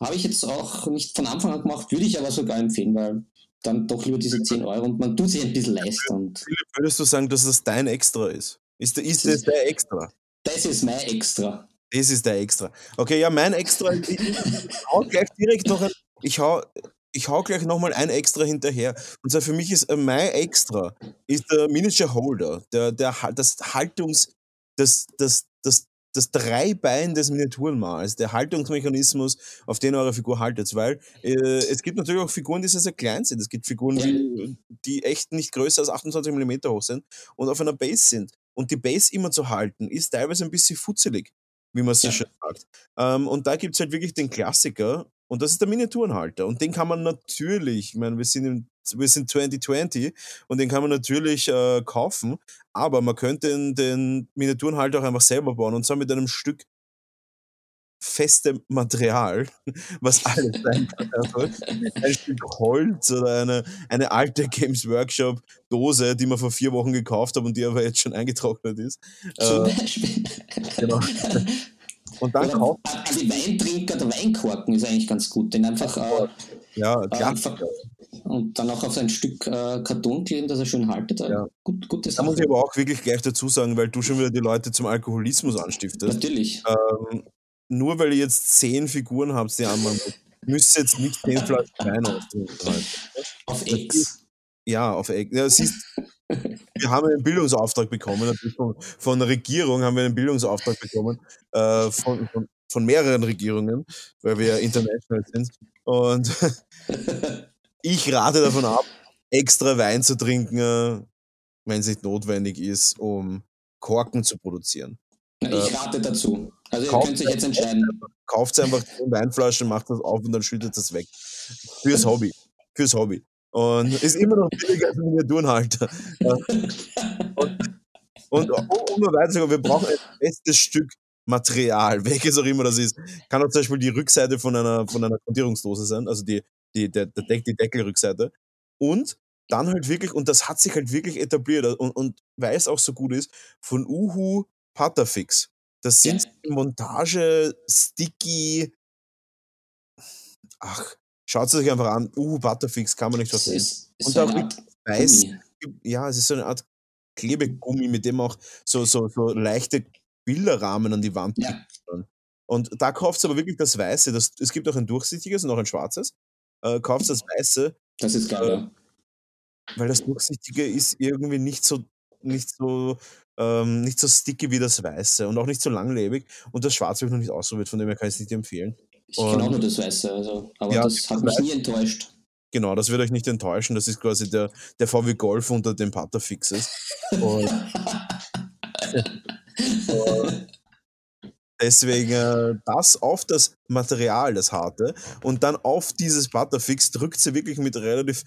habe ich jetzt auch nicht von Anfang an gemacht, würde ich aber sogar empfehlen, weil dann doch lieber diese 10 Euro und man tut sich ein bisschen leichter. Und Würdest du sagen, dass das dein Extra ist? Ist, ist das, das dein Extra? Das ist mein Extra. Das ist der Extra. Okay, ja, mein Extra. Ich, ich hau gleich direkt noch ein, ich hau, ich hau gleich nochmal ein Extra hinterher. Und zwar für mich ist äh, mein Extra ist der Miniature Holder, der, der, das Haltungs, das, das, das, das Dreibein des Miniaturenmals, der Haltungsmechanismus, auf den eure Figur haltet. Weil äh, es gibt natürlich auch Figuren, die sehr, sehr klein sind. Es gibt Figuren, die, die echt nicht größer als 28 mm hoch sind und auf einer Base sind. Und die Base immer zu halten, ist teilweise ein bisschen futzelig, wie man so ja. schön sagt. Ähm, und da gibt es halt wirklich den Klassiker, und das ist der Miniaturenhalter. Und den kann man natürlich, ich meine, wir sind, im, wir sind 2020 und den kann man natürlich äh, kaufen, aber man könnte den, den Miniaturenhalter auch einfach selber bauen und zwar mit einem Stück festem Material, was alles sein kann. Also ein Stück Holz oder eine, eine alte Games Workshop Dose, die man vor vier Wochen gekauft hat und die aber jetzt schon eingetrocknet ist. Zum äh, Beispiel. Genau. Und dann Oder kauft. An die Weintrinker, der Weinkorken ist eigentlich ganz gut. Den einfach. Äh, ja, klar. Äh, und dann auch auf ein Stück äh, Karton kleben, dass er schön haltet. Ja. Gut, gute Da muss ich aber auch wirklich gleich dazu sagen, weil du schon wieder die Leute zum Alkoholismus anstiftest. Natürlich. Ähm, nur weil ihr jetzt zehn Figuren habt, die anmachen, müsst ihr jetzt nicht zehn Flaschen Wein austrinken. Auf Ex. Ja, auf Ex. Ja, siehst, wir haben einen Bildungsauftrag bekommen, von, von der Regierung haben wir einen Bildungsauftrag bekommen, äh, von, von, von, mehreren Regierungen, weil wir ja international sind. Und ich rate davon ab, extra Wein zu trinken, äh, wenn es nicht notwendig ist, um Korken zu produzieren. Ich äh, rate dazu. Also ihr könnt sich jetzt entscheiden. Kauft einfach eine Weinflasche, macht das auf und dann schüttet das weg. Fürs Hobby. Fürs Hobby. Und ist immer noch billiger als ein Miniaturenhalter. und, und um nur weiter zu wir brauchen ein bestes Stück Material, welches auch immer das ist. Kann auch zum Beispiel die Rückseite von einer, von einer Kontierungsdose sein, also die, die, der, der Deck, die Deckelrückseite. Und dann halt wirklich, und das hat sich halt wirklich etabliert und, und weil es auch so gut ist, von Uhu Putterfix. Das sind ja. Montage, Sticky, ach, Schaut es euch einfach an. Uh, Butterfix kann man nicht verstehen. Ist, ist und so auch weiß. Ja, es ist so eine Art Klebegummi, mit dem auch so, so, so leichte Bilderrahmen an die Wand ja. Und da kauft es aber wirklich das Weiße. Das, es gibt auch ein durchsichtiges und auch ein schwarzes. Äh, kauft das Weiße. Das ist geil, äh, ja. Weil das Durchsichtige ist irgendwie nicht so, nicht so, ähm, nicht so sticky wie das Weiße und auch nicht so langlebig. Und das Schwarze habe ich noch nicht ausprobiert, von dem her kann ich es nicht empfehlen. Ich kenne auch nur das Weiße, also, aber ja, das hat mich nie enttäuscht. Genau, das wird euch nicht enttäuschen. Das ist quasi der, der VW Golf unter den Putterfixes. Und, deswegen äh, das auf das Material, das harte, und dann auf dieses Butterfix drückt sie wirklich mit relativ,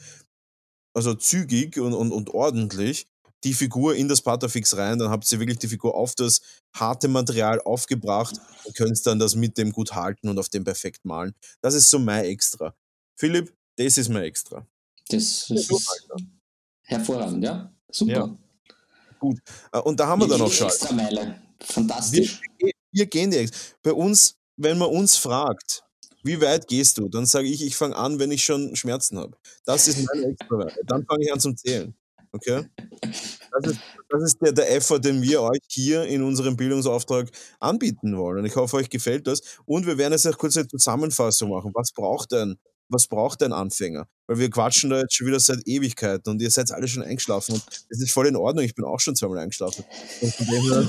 also zügig und, und, und ordentlich die Figur in das Butterfix rein, dann habt ihr wirklich die Figur auf das harte Material aufgebracht und könnt dann das mit dem gut halten und auf dem perfekt malen. Das ist so mein Extra. Philipp, das ist mein Extra. Das, das ist hervorragend, ja. Super. Ja. Gut. Äh, und da haben wir, wir dann noch schon. Extra Meile. Fantastisch. Wir, wir gehen die Bei uns, wenn man uns fragt, Wie weit gehst du? Dann sage ich, ich fange an, wenn ich schon Schmerzen habe. Das ist meine Extrawerte. Dann fange ich an zum Zählen. Okay? Das ist, das ist der, der Effort, den wir euch hier in unserem Bildungsauftrag anbieten wollen. Und ich hoffe, euch gefällt das. Und wir werden jetzt auch kurz eine Zusammenfassung machen. Was braucht ein, was braucht ein Anfänger? Weil wir quatschen da jetzt schon wieder seit Ewigkeiten und ihr seid alle schon eingeschlafen. Und das ist voll in Ordnung. Ich bin auch schon zweimal eingeschlafen. Und von dem her,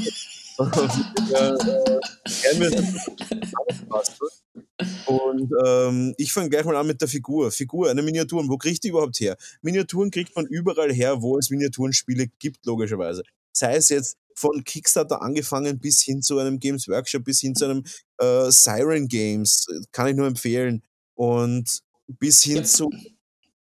und ähm, ich fange gleich mal an mit der Figur. Figur, eine Miniaturen. Wo kriegt die überhaupt her? Miniaturen kriegt man überall her, wo es Miniaturenspiele gibt, logischerweise. Sei es jetzt von Kickstarter angefangen bis hin zu einem Games Workshop, bis hin zu einem äh, Siren Games, kann ich nur empfehlen. Und bis hin ja. zu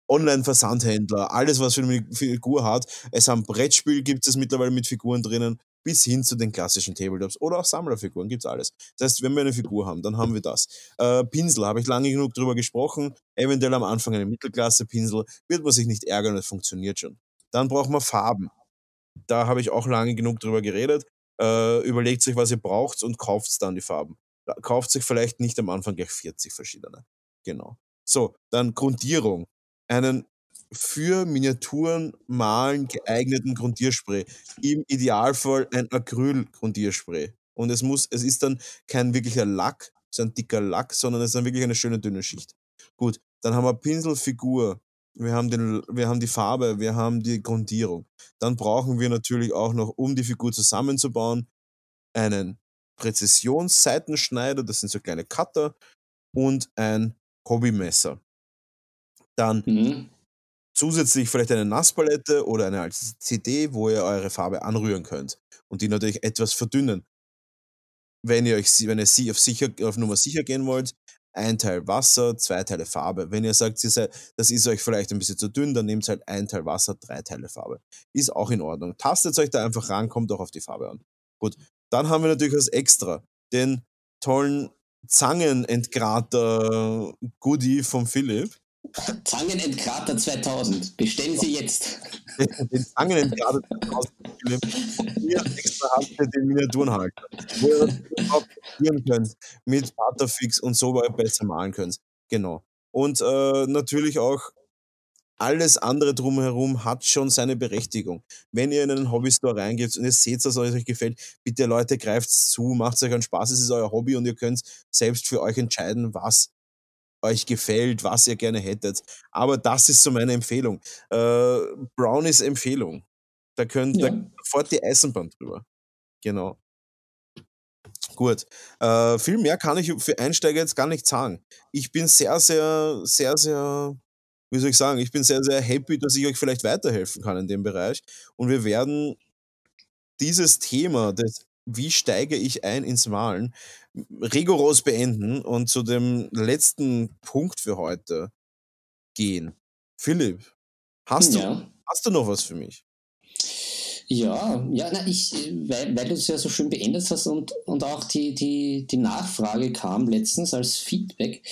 Online-Versandhändler, alles, was für eine Figur hat. Es haben Brettspiel gibt es mittlerweile mit Figuren drinnen bis hin zu den klassischen Tabletops oder auch Sammlerfiguren, gibt's alles. Das heißt, wenn wir eine Figur haben, dann haben wir das. Äh, Pinsel, habe ich lange genug drüber gesprochen, eventuell am Anfang eine Mittelklasse-Pinsel, wird man sich nicht ärgern, es funktioniert schon. Dann braucht man Farben. Da habe ich auch lange genug drüber geredet. Äh, überlegt sich, was ihr braucht und kauft dann die Farben. Kauft sich vielleicht nicht am Anfang gleich 40 verschiedene. Genau. So, dann Grundierung. Einen für Miniaturen malen geeigneten Grundierspray. Im Idealfall ein Acryl-Grundierspray. Und es muss, es ist dann kein wirklicher Lack, so ein dicker Lack, sondern es ist dann wirklich eine schöne dünne Schicht. Gut, dann haben wir Pinselfigur, wir haben, den, wir haben die Farbe, wir haben die Grundierung. Dann brauchen wir natürlich auch noch, um die Figur zusammenzubauen, einen Präzisionsseitenschneider, das sind so kleine Cutter, und ein Hobbymesser. Dann mhm. Zusätzlich vielleicht eine Nasspalette oder eine CD, wo ihr eure Farbe anrühren könnt und die natürlich etwas verdünnen. Wenn ihr euch, wenn ihr auf, sicher, auf Nummer sicher gehen wollt, ein Teil Wasser, zwei Teile Farbe. Wenn ihr sagt, das ist euch vielleicht ein bisschen zu dünn, dann nehmt halt ein Teil Wasser, drei Teile Farbe. Ist auch in Ordnung. Tastet euch da einfach ran, kommt auch auf die Farbe an. Gut, dann haben wir natürlich als Extra den tollen Zangenentgrater Goodie vom Philipp. Zangenentgrater 2000. Bestellen Sie jetzt. Den Zangenentgrater 2000. Hier extra ihr den Miniaturenhalter, wo ihr probieren könnt, mit Butterfix und so besser malen könnt. Genau. Und äh, natürlich auch alles andere drumherum hat schon seine Berechtigung. Wenn ihr in einen Hobbystore reingeht und ihr seht, dass es euch gefällt, bitte Leute, greift zu, macht euch einen Spaß, es ist euer Hobby und ihr könnt selbst für euch entscheiden, was euch gefällt, was ihr gerne hättet. Aber das ist so meine Empfehlung. Äh, Brownies Empfehlung. Da könnt ja. da sofort die Eisenbahn drüber. Genau. Gut. Äh, viel mehr kann ich für Einsteiger jetzt gar nicht sagen. Ich bin sehr, sehr, sehr, sehr, wie soll ich sagen, ich bin sehr, sehr happy, dass ich euch vielleicht weiterhelfen kann in dem Bereich. Und wir werden dieses Thema des wie steige ich ein ins Malen, rigoros beenden und zu dem letzten Punkt für heute gehen. Philipp, hast, ja. du, hast du noch was für mich? Ja, ja, na, ich, weil, weil du es ja so schön beendet hast und, und auch die, die, die Nachfrage kam letztens als Feedback.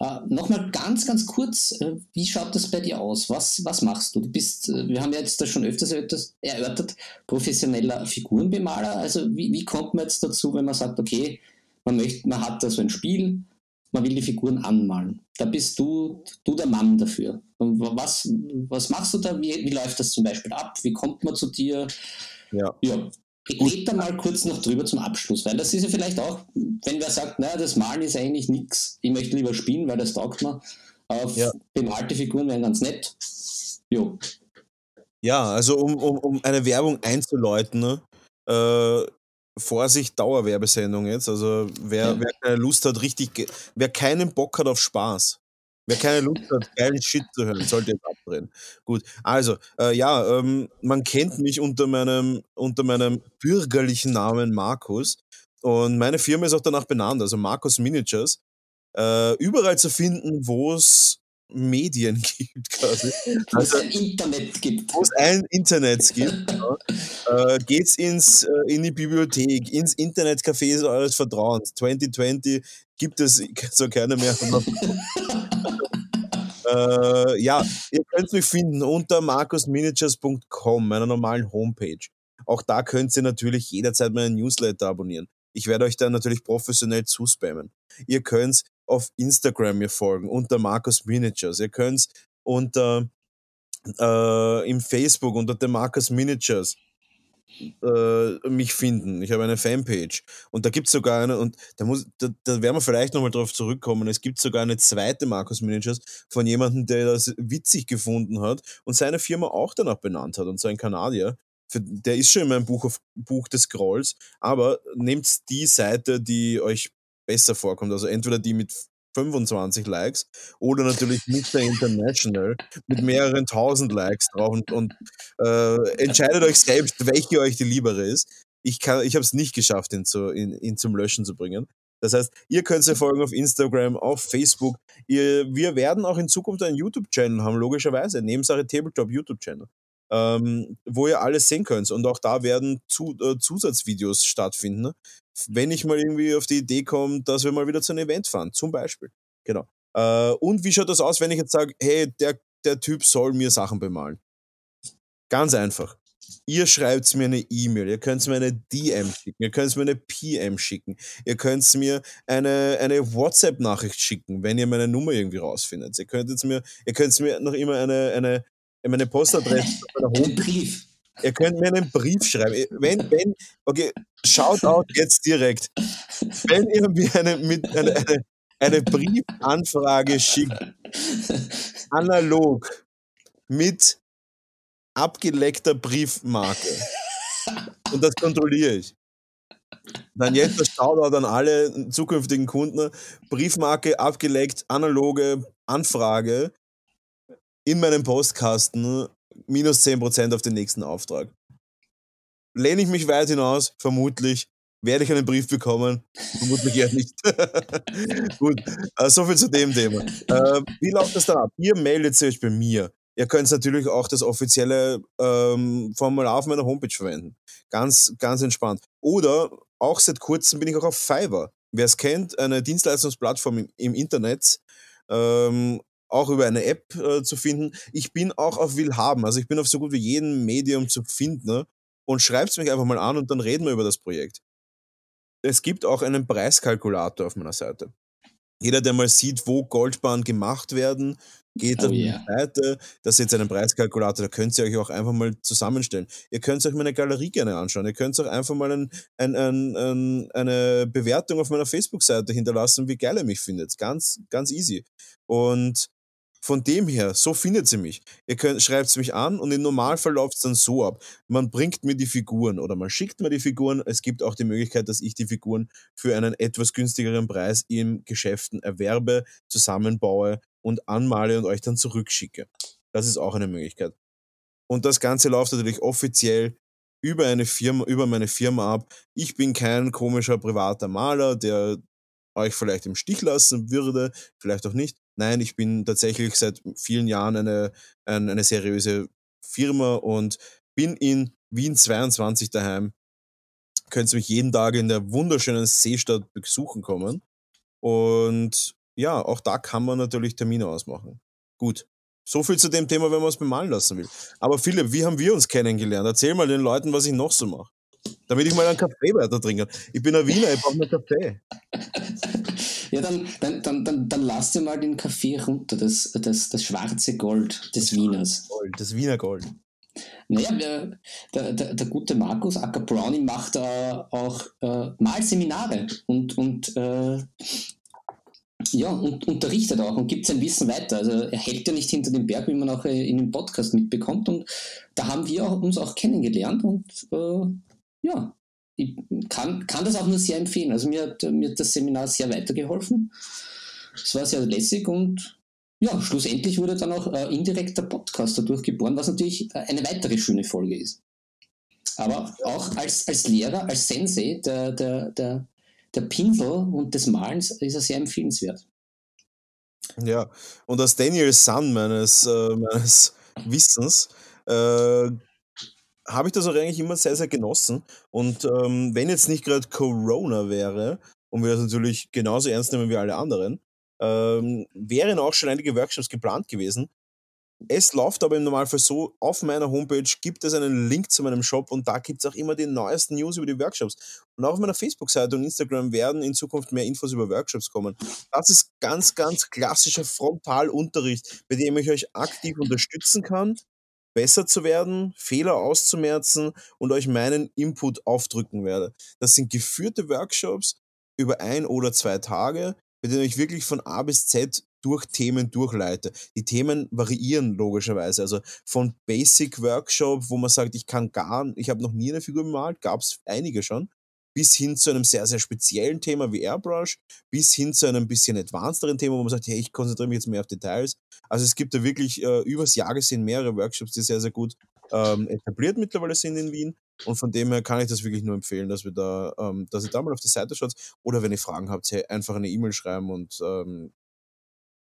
Äh, Nochmal ganz, ganz kurz, äh, wie schaut das bei dir aus? Was, was machst du? Du bist, äh, wir haben ja jetzt das schon öfters erörtert, professioneller Figurenbemaler. Also wie, wie kommt man jetzt dazu, wenn man sagt, okay, man möchte, man hat da so ein Spiel, man will die Figuren anmalen. Da bist du, du der Mann dafür. Was, was machst du da? Wie, wie läuft das zum Beispiel ab? Wie kommt man zu dir? Ja. ja. Red da mal kurz noch drüber zum Abschluss, weil das ist ja vielleicht auch, wenn wer sagt, naja, das Malen ist eigentlich nichts, ich möchte lieber spielen, weil das taugt mir. Auf ja. bemalte Figuren wären ganz nett. Jo. Ja, also um, um, um eine Werbung einzuläuten, ne? äh, Vorsicht, Dauerwerbesendung jetzt. Also wer, wer keine Lust hat, richtig, wer keinen Bock hat auf Spaß, wer keine Lust hat, geilen Shit zu hören, sollte jetzt abdrehen. Gut, also äh, ja, ähm, man kennt mich unter meinem, unter meinem bürgerlichen Namen Markus und meine Firma ist auch danach benannt, also Markus Miniatures. Äh, überall zu finden, wo es Medien gibt quasi. Wo es also, ein Internet gibt. Wo es ein Internet gibt. ja. äh, geht's ins, äh, in die Bibliothek, ins Internetcafé eures Vertrauens. 2020 gibt es so keine mehr. äh, ja, ihr könnt mich finden unter markusminiatures.com, meiner normalen Homepage. Auch da könnt ihr natürlich jederzeit meinen Newsletter abonnieren. Ich werde euch dann natürlich professionell zuspammen. Ihr könnt auf Instagram mir folgen unter Markus Miniatures. Ihr könnt unter äh, im Facebook unter The Marcus Miniatures äh, mich finden. Ich habe eine Fanpage. Und da gibt es sogar eine, und da, muss, da, da werden wir vielleicht nochmal drauf zurückkommen. Es gibt sogar eine zweite Marcus Miniatures von jemandem, der das witzig gefunden hat und seine Firma auch danach benannt hat und sein Kanadier. Für, der ist schon in meinem Buch, auf, Buch des Scrolls, aber nehmt die Seite, die euch besser vorkommt. Also entweder die mit 25 Likes oder natürlich Mr. International mit mehreren tausend Likes drauf und, und äh, entscheidet euch selbst, welche euch die liebere ist. Ich, ich habe es nicht geschafft, ihn, zu, ihn, ihn zum Löschen zu bringen. Das heißt, ihr könnt sie folgen auf Instagram, auf Facebook. Ihr, wir werden auch in Zukunft einen YouTube-Channel haben, logischerweise. Nebensache Tabletop YouTube-Channel. Ähm, wo ihr alles sehen könnt. Und auch da werden zu, äh, Zusatzvideos stattfinden wenn ich mal irgendwie auf die Idee komme, dass wir mal wieder zu einem Event fahren, zum Beispiel. Genau. Äh, und wie schaut das aus, wenn ich jetzt sage, hey, der, der Typ soll mir Sachen bemalen? Ganz einfach. Ihr schreibt mir eine E-Mail, ihr könnt mir eine DM schicken, ihr könnt mir eine PM schicken, ihr könnt mir eine, eine WhatsApp-Nachricht schicken, wenn ihr meine Nummer irgendwie rausfindet. Ihr könnt mir, ihr könnt mir noch immer eine, eine, eine Postadresse meiner Homepage. Ihr könnt mir einen Brief schreiben. Wenn, wenn, okay, schaut out jetzt direkt. Wenn ihr mir eine, mit, eine, eine, eine Briefanfrage schickt, analog, mit abgeleckter Briefmarke, und das kontrolliere ich, dann jetzt das Shoutout an alle zukünftigen Kunden. Briefmarke abgeleckt, analoge Anfrage in meinem Postkasten minus 10% auf den nächsten Auftrag. Lehne ich mich weit hinaus, vermutlich werde ich einen Brief bekommen, vermutlich eher nicht. Gut, äh, soviel zu dem Thema. Äh, wie läuft das dann ab? Ihr meldet euch bei mir. Ihr könnt natürlich auch das offizielle ähm, Formular auf meiner Homepage verwenden. Ganz, ganz entspannt. Oder auch seit kurzem bin ich auch auf Fiverr. Wer es kennt, eine Dienstleistungsplattform im, im Internet, ähm, auch über eine App äh, zu finden. Ich bin auch auf Willhaben, also ich bin auf so gut wie jedem Medium zu finden ne? und schreibt mich einfach mal an und dann reden wir über das Projekt. Es gibt auch einen Preiskalkulator auf meiner Seite. Jeder, der mal sieht, wo Goldbahnen gemacht werden, geht oh, auf yeah. die Seite, da seht ihr einen Preiskalkulator, da könnt ihr euch auch einfach mal zusammenstellen. Ihr könnt euch meine Galerie gerne anschauen, ihr könnt auch einfach mal ein, ein, ein, ein eine Bewertung auf meiner Facebook-Seite hinterlassen, wie geil ihr mich findet. Ganz, ganz easy. Und von dem her, so findet sie mich. Ihr könnt, schreibt mich an und im Normalfall läuft es dann so ab. Man bringt mir die Figuren oder man schickt mir die Figuren. Es gibt auch die Möglichkeit, dass ich die Figuren für einen etwas günstigeren Preis in Geschäften erwerbe, zusammenbaue und anmale und euch dann zurückschicke. Das ist auch eine Möglichkeit. Und das Ganze läuft natürlich offiziell über eine Firma, über meine Firma ab. Ich bin kein komischer privater Maler, der euch vielleicht im Stich lassen würde, vielleicht auch nicht. Nein, ich bin tatsächlich seit vielen Jahren eine, eine, eine seriöse Firma und bin in Wien 22 daheim. Könnt mich jeden Tag in der wunderschönen Seestadt besuchen kommen. Und ja, auch da kann man natürlich Termine ausmachen. Gut. So viel zu dem Thema, wenn man es bemalen lassen will. Aber Philipp, wie haben wir uns kennengelernt? Erzähl mal den Leuten, was ich noch so mache. Damit ich mal einen Kaffee weiter trinke. Ich bin ein Wiener, ich brauche einen Kaffee. Ja, dann, dann, dann, dann, dann lass dir mal den Kaffee runter, das, das, das schwarze Gold des Wieners. Gold, das Wiener Gold. Naja, der, der, der, der gute Markus Acker Brownie macht äh, auch äh, Malseminare und, und äh, ja, und unterrichtet auch und gibt sein Wissen weiter. Also er hält ja nicht hinter dem Berg, wie man auch in dem Podcast mitbekommt. Und da haben wir uns auch kennengelernt und äh, ja, ich kann, kann das auch nur sehr empfehlen. Also mir hat, mir hat das Seminar sehr weitergeholfen. Es war sehr lässig und ja, schlussendlich wurde dann auch äh, indirekt der Podcast dadurch geboren, was natürlich äh, eine weitere schöne Folge ist. Aber auch als, als Lehrer, als Sensei der, der, der, der Pinsel und des Malens ist er sehr empfehlenswert. Ja, und als Daniel Sun meines, äh, meines Wissens äh, habe ich das auch eigentlich immer sehr, sehr genossen. Und ähm, wenn jetzt nicht gerade Corona wäre und wir das natürlich genauso ernst nehmen wie alle anderen, ähm, wären auch schon einige Workshops geplant gewesen. Es läuft aber im Normalfall so, auf meiner Homepage gibt es einen Link zu meinem Shop und da gibt es auch immer die neuesten News über die Workshops. Und auch auf meiner Facebook-Seite und Instagram werden in Zukunft mehr Infos über Workshops kommen. Das ist ganz, ganz klassischer Frontalunterricht, bei dem ich euch aktiv unterstützen kann, besser zu werden, Fehler auszumerzen und euch meinen Input aufdrücken werde. Das sind geführte Workshops über ein oder zwei Tage, bei denen ich wirklich von A bis Z durch Themen durchleite. Die Themen variieren logischerweise. Also von Basic Workshop, wo man sagt, ich kann gar, ich habe noch nie eine Figur gemalt, gab es einige schon, bis hin zu einem sehr, sehr speziellen Thema wie Airbrush, bis hin zu einem bisschen advancederen Thema, wo man sagt, hey, ich konzentriere mich jetzt mehr auf Details. Also es gibt da wirklich äh, übers Jahr gesehen mehrere Workshops, die sehr, sehr gut ähm, etabliert mittlerweile sind in Wien. Und von dem her kann ich das wirklich nur empfehlen, dass wir da, ähm, dass ihr da mal auf die Seite schaut. Oder wenn ihr Fragen habt, hey, einfach eine E-Mail schreiben und ähm,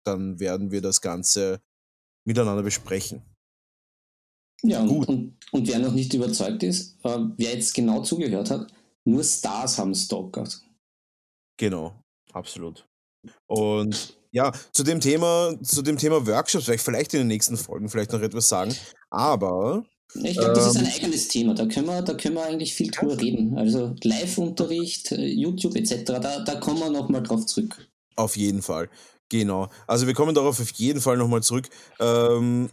dann werden wir das Ganze miteinander besprechen. Ja, und, und, und, wer noch nicht überzeugt ist, äh, wer jetzt genau zugehört hat, nur Stars haben Stalkers. Genau, absolut. Und ja, zu dem Thema, zu dem Thema Workshops werde ich vielleicht in den nächsten Folgen vielleicht noch etwas sagen. Aber ich glaube, das ist ein ähm, eigenes Thema. Da können wir, da können wir eigentlich viel drüber reden. Also Live-Unterricht, äh, YouTube etc., da, da kommen wir nochmal drauf zurück. Auf jeden Fall. Genau. Also wir kommen darauf auf jeden Fall nochmal zurück. Ähm,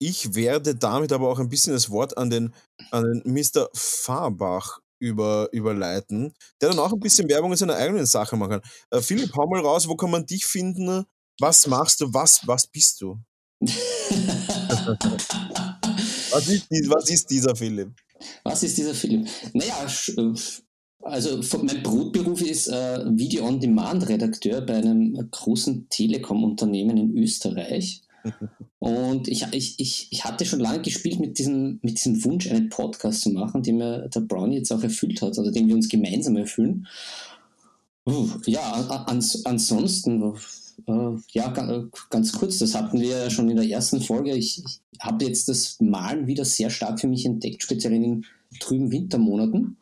ich werde damit aber auch ein bisschen das Wort an den, an den Mr. Fahrbach über, überleiten, der dann auch ein bisschen Werbung in seiner eigenen Sache machen kann. Äh, Philipp, hau mal raus, wo kann man dich finden? Was machst du? Was, was bist du? was, ist, was ist dieser Philipp? Was ist dieser Philipp? Naja, äh, also mein Brotberuf ist äh, Video-on-Demand-Redakteur bei einem großen Telekom-Unternehmen in Österreich. Und ich, ich, ich, ich hatte schon lange gespielt mit diesem, mit diesem Wunsch, einen Podcast zu machen, den mir der Brownie jetzt auch erfüllt hat, oder den wir uns gemeinsam erfüllen. Ja, ans, ansonsten, uh, ja, ganz kurz, das hatten wir ja schon in der ersten Folge. Ich, ich habe jetzt das Malen wieder sehr stark für mich entdeckt, speziell in den trüben Wintermonaten.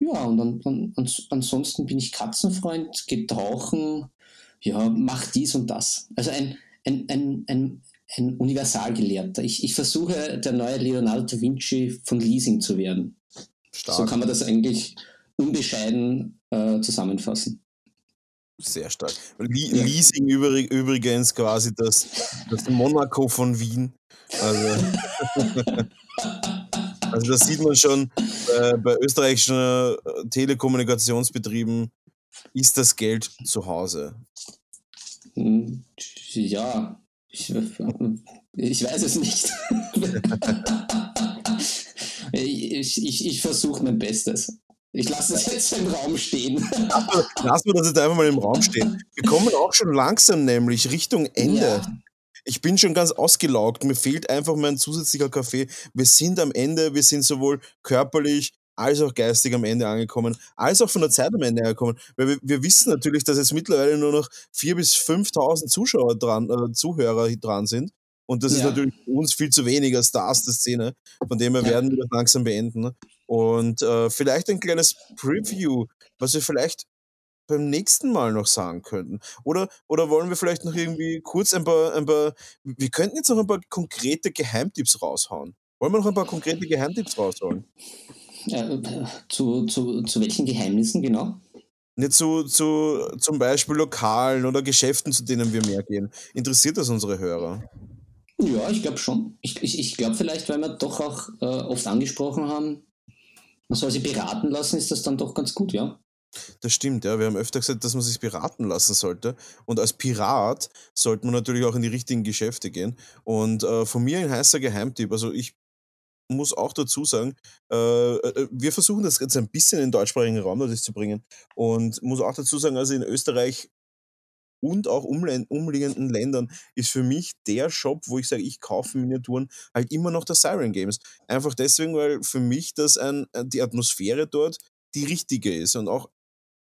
Ja, und an, an, ansonsten bin ich Katzenfreund, gehe tauchen, ja, mach dies und das. Also ein, ein, ein, ein, ein Universalgelehrter. Ich, ich versuche, der neue Leonardo da Vinci von Leasing zu werden. Stark. So kann man das eigentlich unbescheiden äh, zusammenfassen. Sehr stark. Le ja. Leasing übrig, übrigens quasi das, das Monaco von Wien. Also, also das sieht man schon äh, bei österreichischen äh, Telekommunikationsbetrieben ist das Geld zu Hause. Hm, ja, ich, ich weiß es nicht. ich ich, ich versuche mein Bestes. Ich lasse es jetzt im Raum stehen. Lassen wir das jetzt einfach mal im Raum stehen. Wir kommen auch schon langsam nämlich Richtung Ende. Ja. Ich bin schon ganz ausgelaugt. Mir fehlt einfach mein zusätzlicher Kaffee. Wir sind am Ende. Wir sind sowohl körperlich als auch geistig am Ende angekommen, als auch von der Zeit am Ende angekommen. Weil wir, wir wissen natürlich, dass jetzt mittlerweile nur noch 4.000 bis 5.000 Zuschauer dran, äh, Zuhörer dran sind. Und das ja. ist natürlich für uns viel zu wenig als Stars der Szene. Von dem her ja. werden wir das langsam beenden. Und äh, vielleicht ein kleines Preview, was wir vielleicht beim nächsten Mal noch sagen könnten. Oder, oder wollen wir vielleicht noch irgendwie kurz ein paar, ein paar, wir könnten jetzt noch ein paar konkrete Geheimtipps raushauen. Wollen wir noch ein paar konkrete Geheimtipps raushauen? Äh, zu, zu, zu welchen Geheimnissen genau? Nicht zu, zu zum Beispiel Lokalen oder Geschäften, zu denen wir mehr gehen. Interessiert das unsere Hörer? Ja, ich glaube schon. Ich, ich, ich glaube vielleicht, weil wir doch auch äh, oft angesprochen haben, man soll sich beraten lassen, ist das dann doch ganz gut, ja? Das stimmt, ja. Wir haben öfter gesagt, dass man sich beraten lassen sollte. Und als Pirat sollte man natürlich auch in die richtigen Geschäfte gehen. Und äh, von mir ein heißer Geheimtipp. Also ich muss auch dazu sagen, äh, äh, wir versuchen das jetzt ein bisschen in den deutschsprachigen Raum natürlich zu bringen. Und muss auch dazu sagen, also in Österreich und auch umliegenden Ländern ist für mich der Shop, wo ich sage, ich kaufe Miniaturen, halt immer noch der Siren Games. Einfach deswegen, weil für mich das ein, äh, die Atmosphäre dort die richtige ist und auch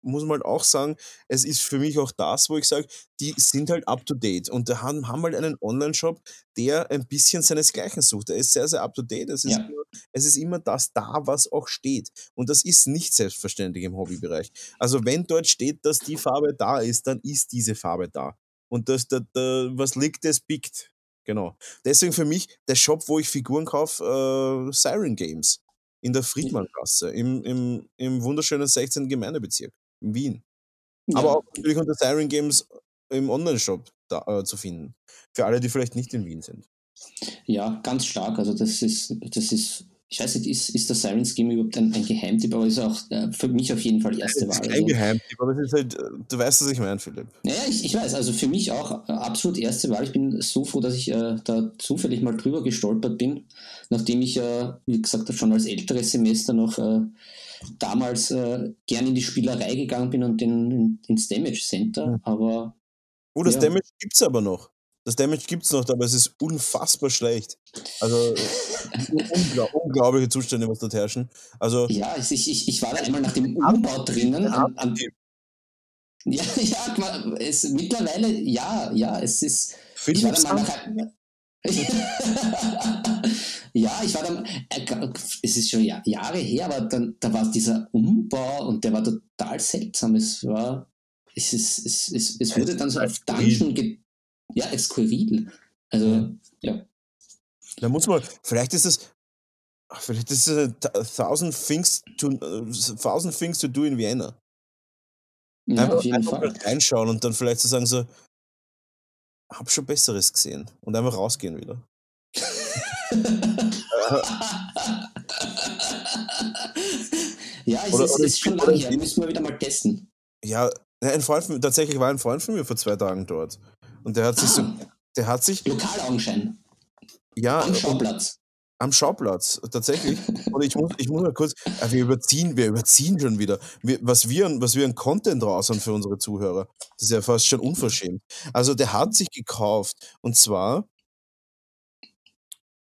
muss man halt auch sagen, es ist für mich auch das, wo ich sage, die sind halt up to date und da haben, haben halt einen Online-Shop, der ein bisschen seinesgleichen sucht. Er ist sehr, sehr up to date. Es ist, ja. immer, es ist immer das da, was auch steht. Und das ist nicht selbstverständlich im Hobbybereich. Also, wenn dort steht, dass die Farbe da ist, dann ist diese Farbe da. Und das, da, da, was liegt, das biegt. genau. Deswegen für mich der Shop, wo ich Figuren kaufe, äh, Siren Games in der Friedmanngasse, im, im, im wunderschönen 16. Gemeindebezirk in Wien. Ja. Aber auch natürlich unter Siren Games im Online-Shop äh, zu finden. Für alle, die vielleicht nicht in Wien sind. Ja, ganz stark. Also das ist, das ist ich weiß nicht, ist, ist der Sirens Game überhaupt ein, ein Geheimtipp, aber ist auch äh, für mich auf jeden Fall erste Wahl. Kein also. Geheimtipp, aber es ist halt, du weißt, was ich meine, Philipp. Naja, ich, ich weiß, also für mich auch äh, absolut erste Wahl. Ich bin so froh, dass ich äh, da zufällig mal drüber gestolpert bin, nachdem ich ja, äh, wie gesagt, schon als älteres Semester noch äh, damals äh, gern in die Spielerei gegangen bin und in, in, ins Damage Center, aber. Oh, das ja. Damage gibt es aber noch. Das Damage gibt es noch, aber es ist unfassbar schlecht. Also unglaub, unglaubliche Zustände, was dort herrschen. Also, ja, ich, ich, ich war da einmal nach dem Umbau drinnen. An, an, ja, ja, es, mittlerweile, ja, ja, es ist. Ich war da mal nach, ja, ich war dann, äh, es ist schon Jahre her, aber dann, da war dieser Umbau und der war total seltsam. Es war, es, ist, es, es, es wurde dann so auf Dungeon ja, ist skurril. Also, ja. Da muss man, vielleicht ist es, vielleicht ist es a thousand things to, uh, thousand things to do in Vienna. Ja, einfach, auf jeden einfach Fall. reinschauen und dann vielleicht zu so sagen so, hab schon Besseres gesehen und einfach rausgehen wieder. ja, es oder, ist, oder ist schon lange her, müssen wir wieder mal testen. Ja, ein Freund tatsächlich war ein Freund von mir vor zwei Tagen dort. Und der hat sich ah, so, der hat sich. Lokalaugenschein. Ja. Am Schauplatz. Am Schauplatz, tatsächlich. Und ich muss, ich muss mal kurz, äh, wir überziehen, wir überziehen schon wieder. Wir, was, wir, was wir an Content raushauen für unsere Zuhörer, das ist ja fast schon unverschämt. Also der hat sich gekauft und zwar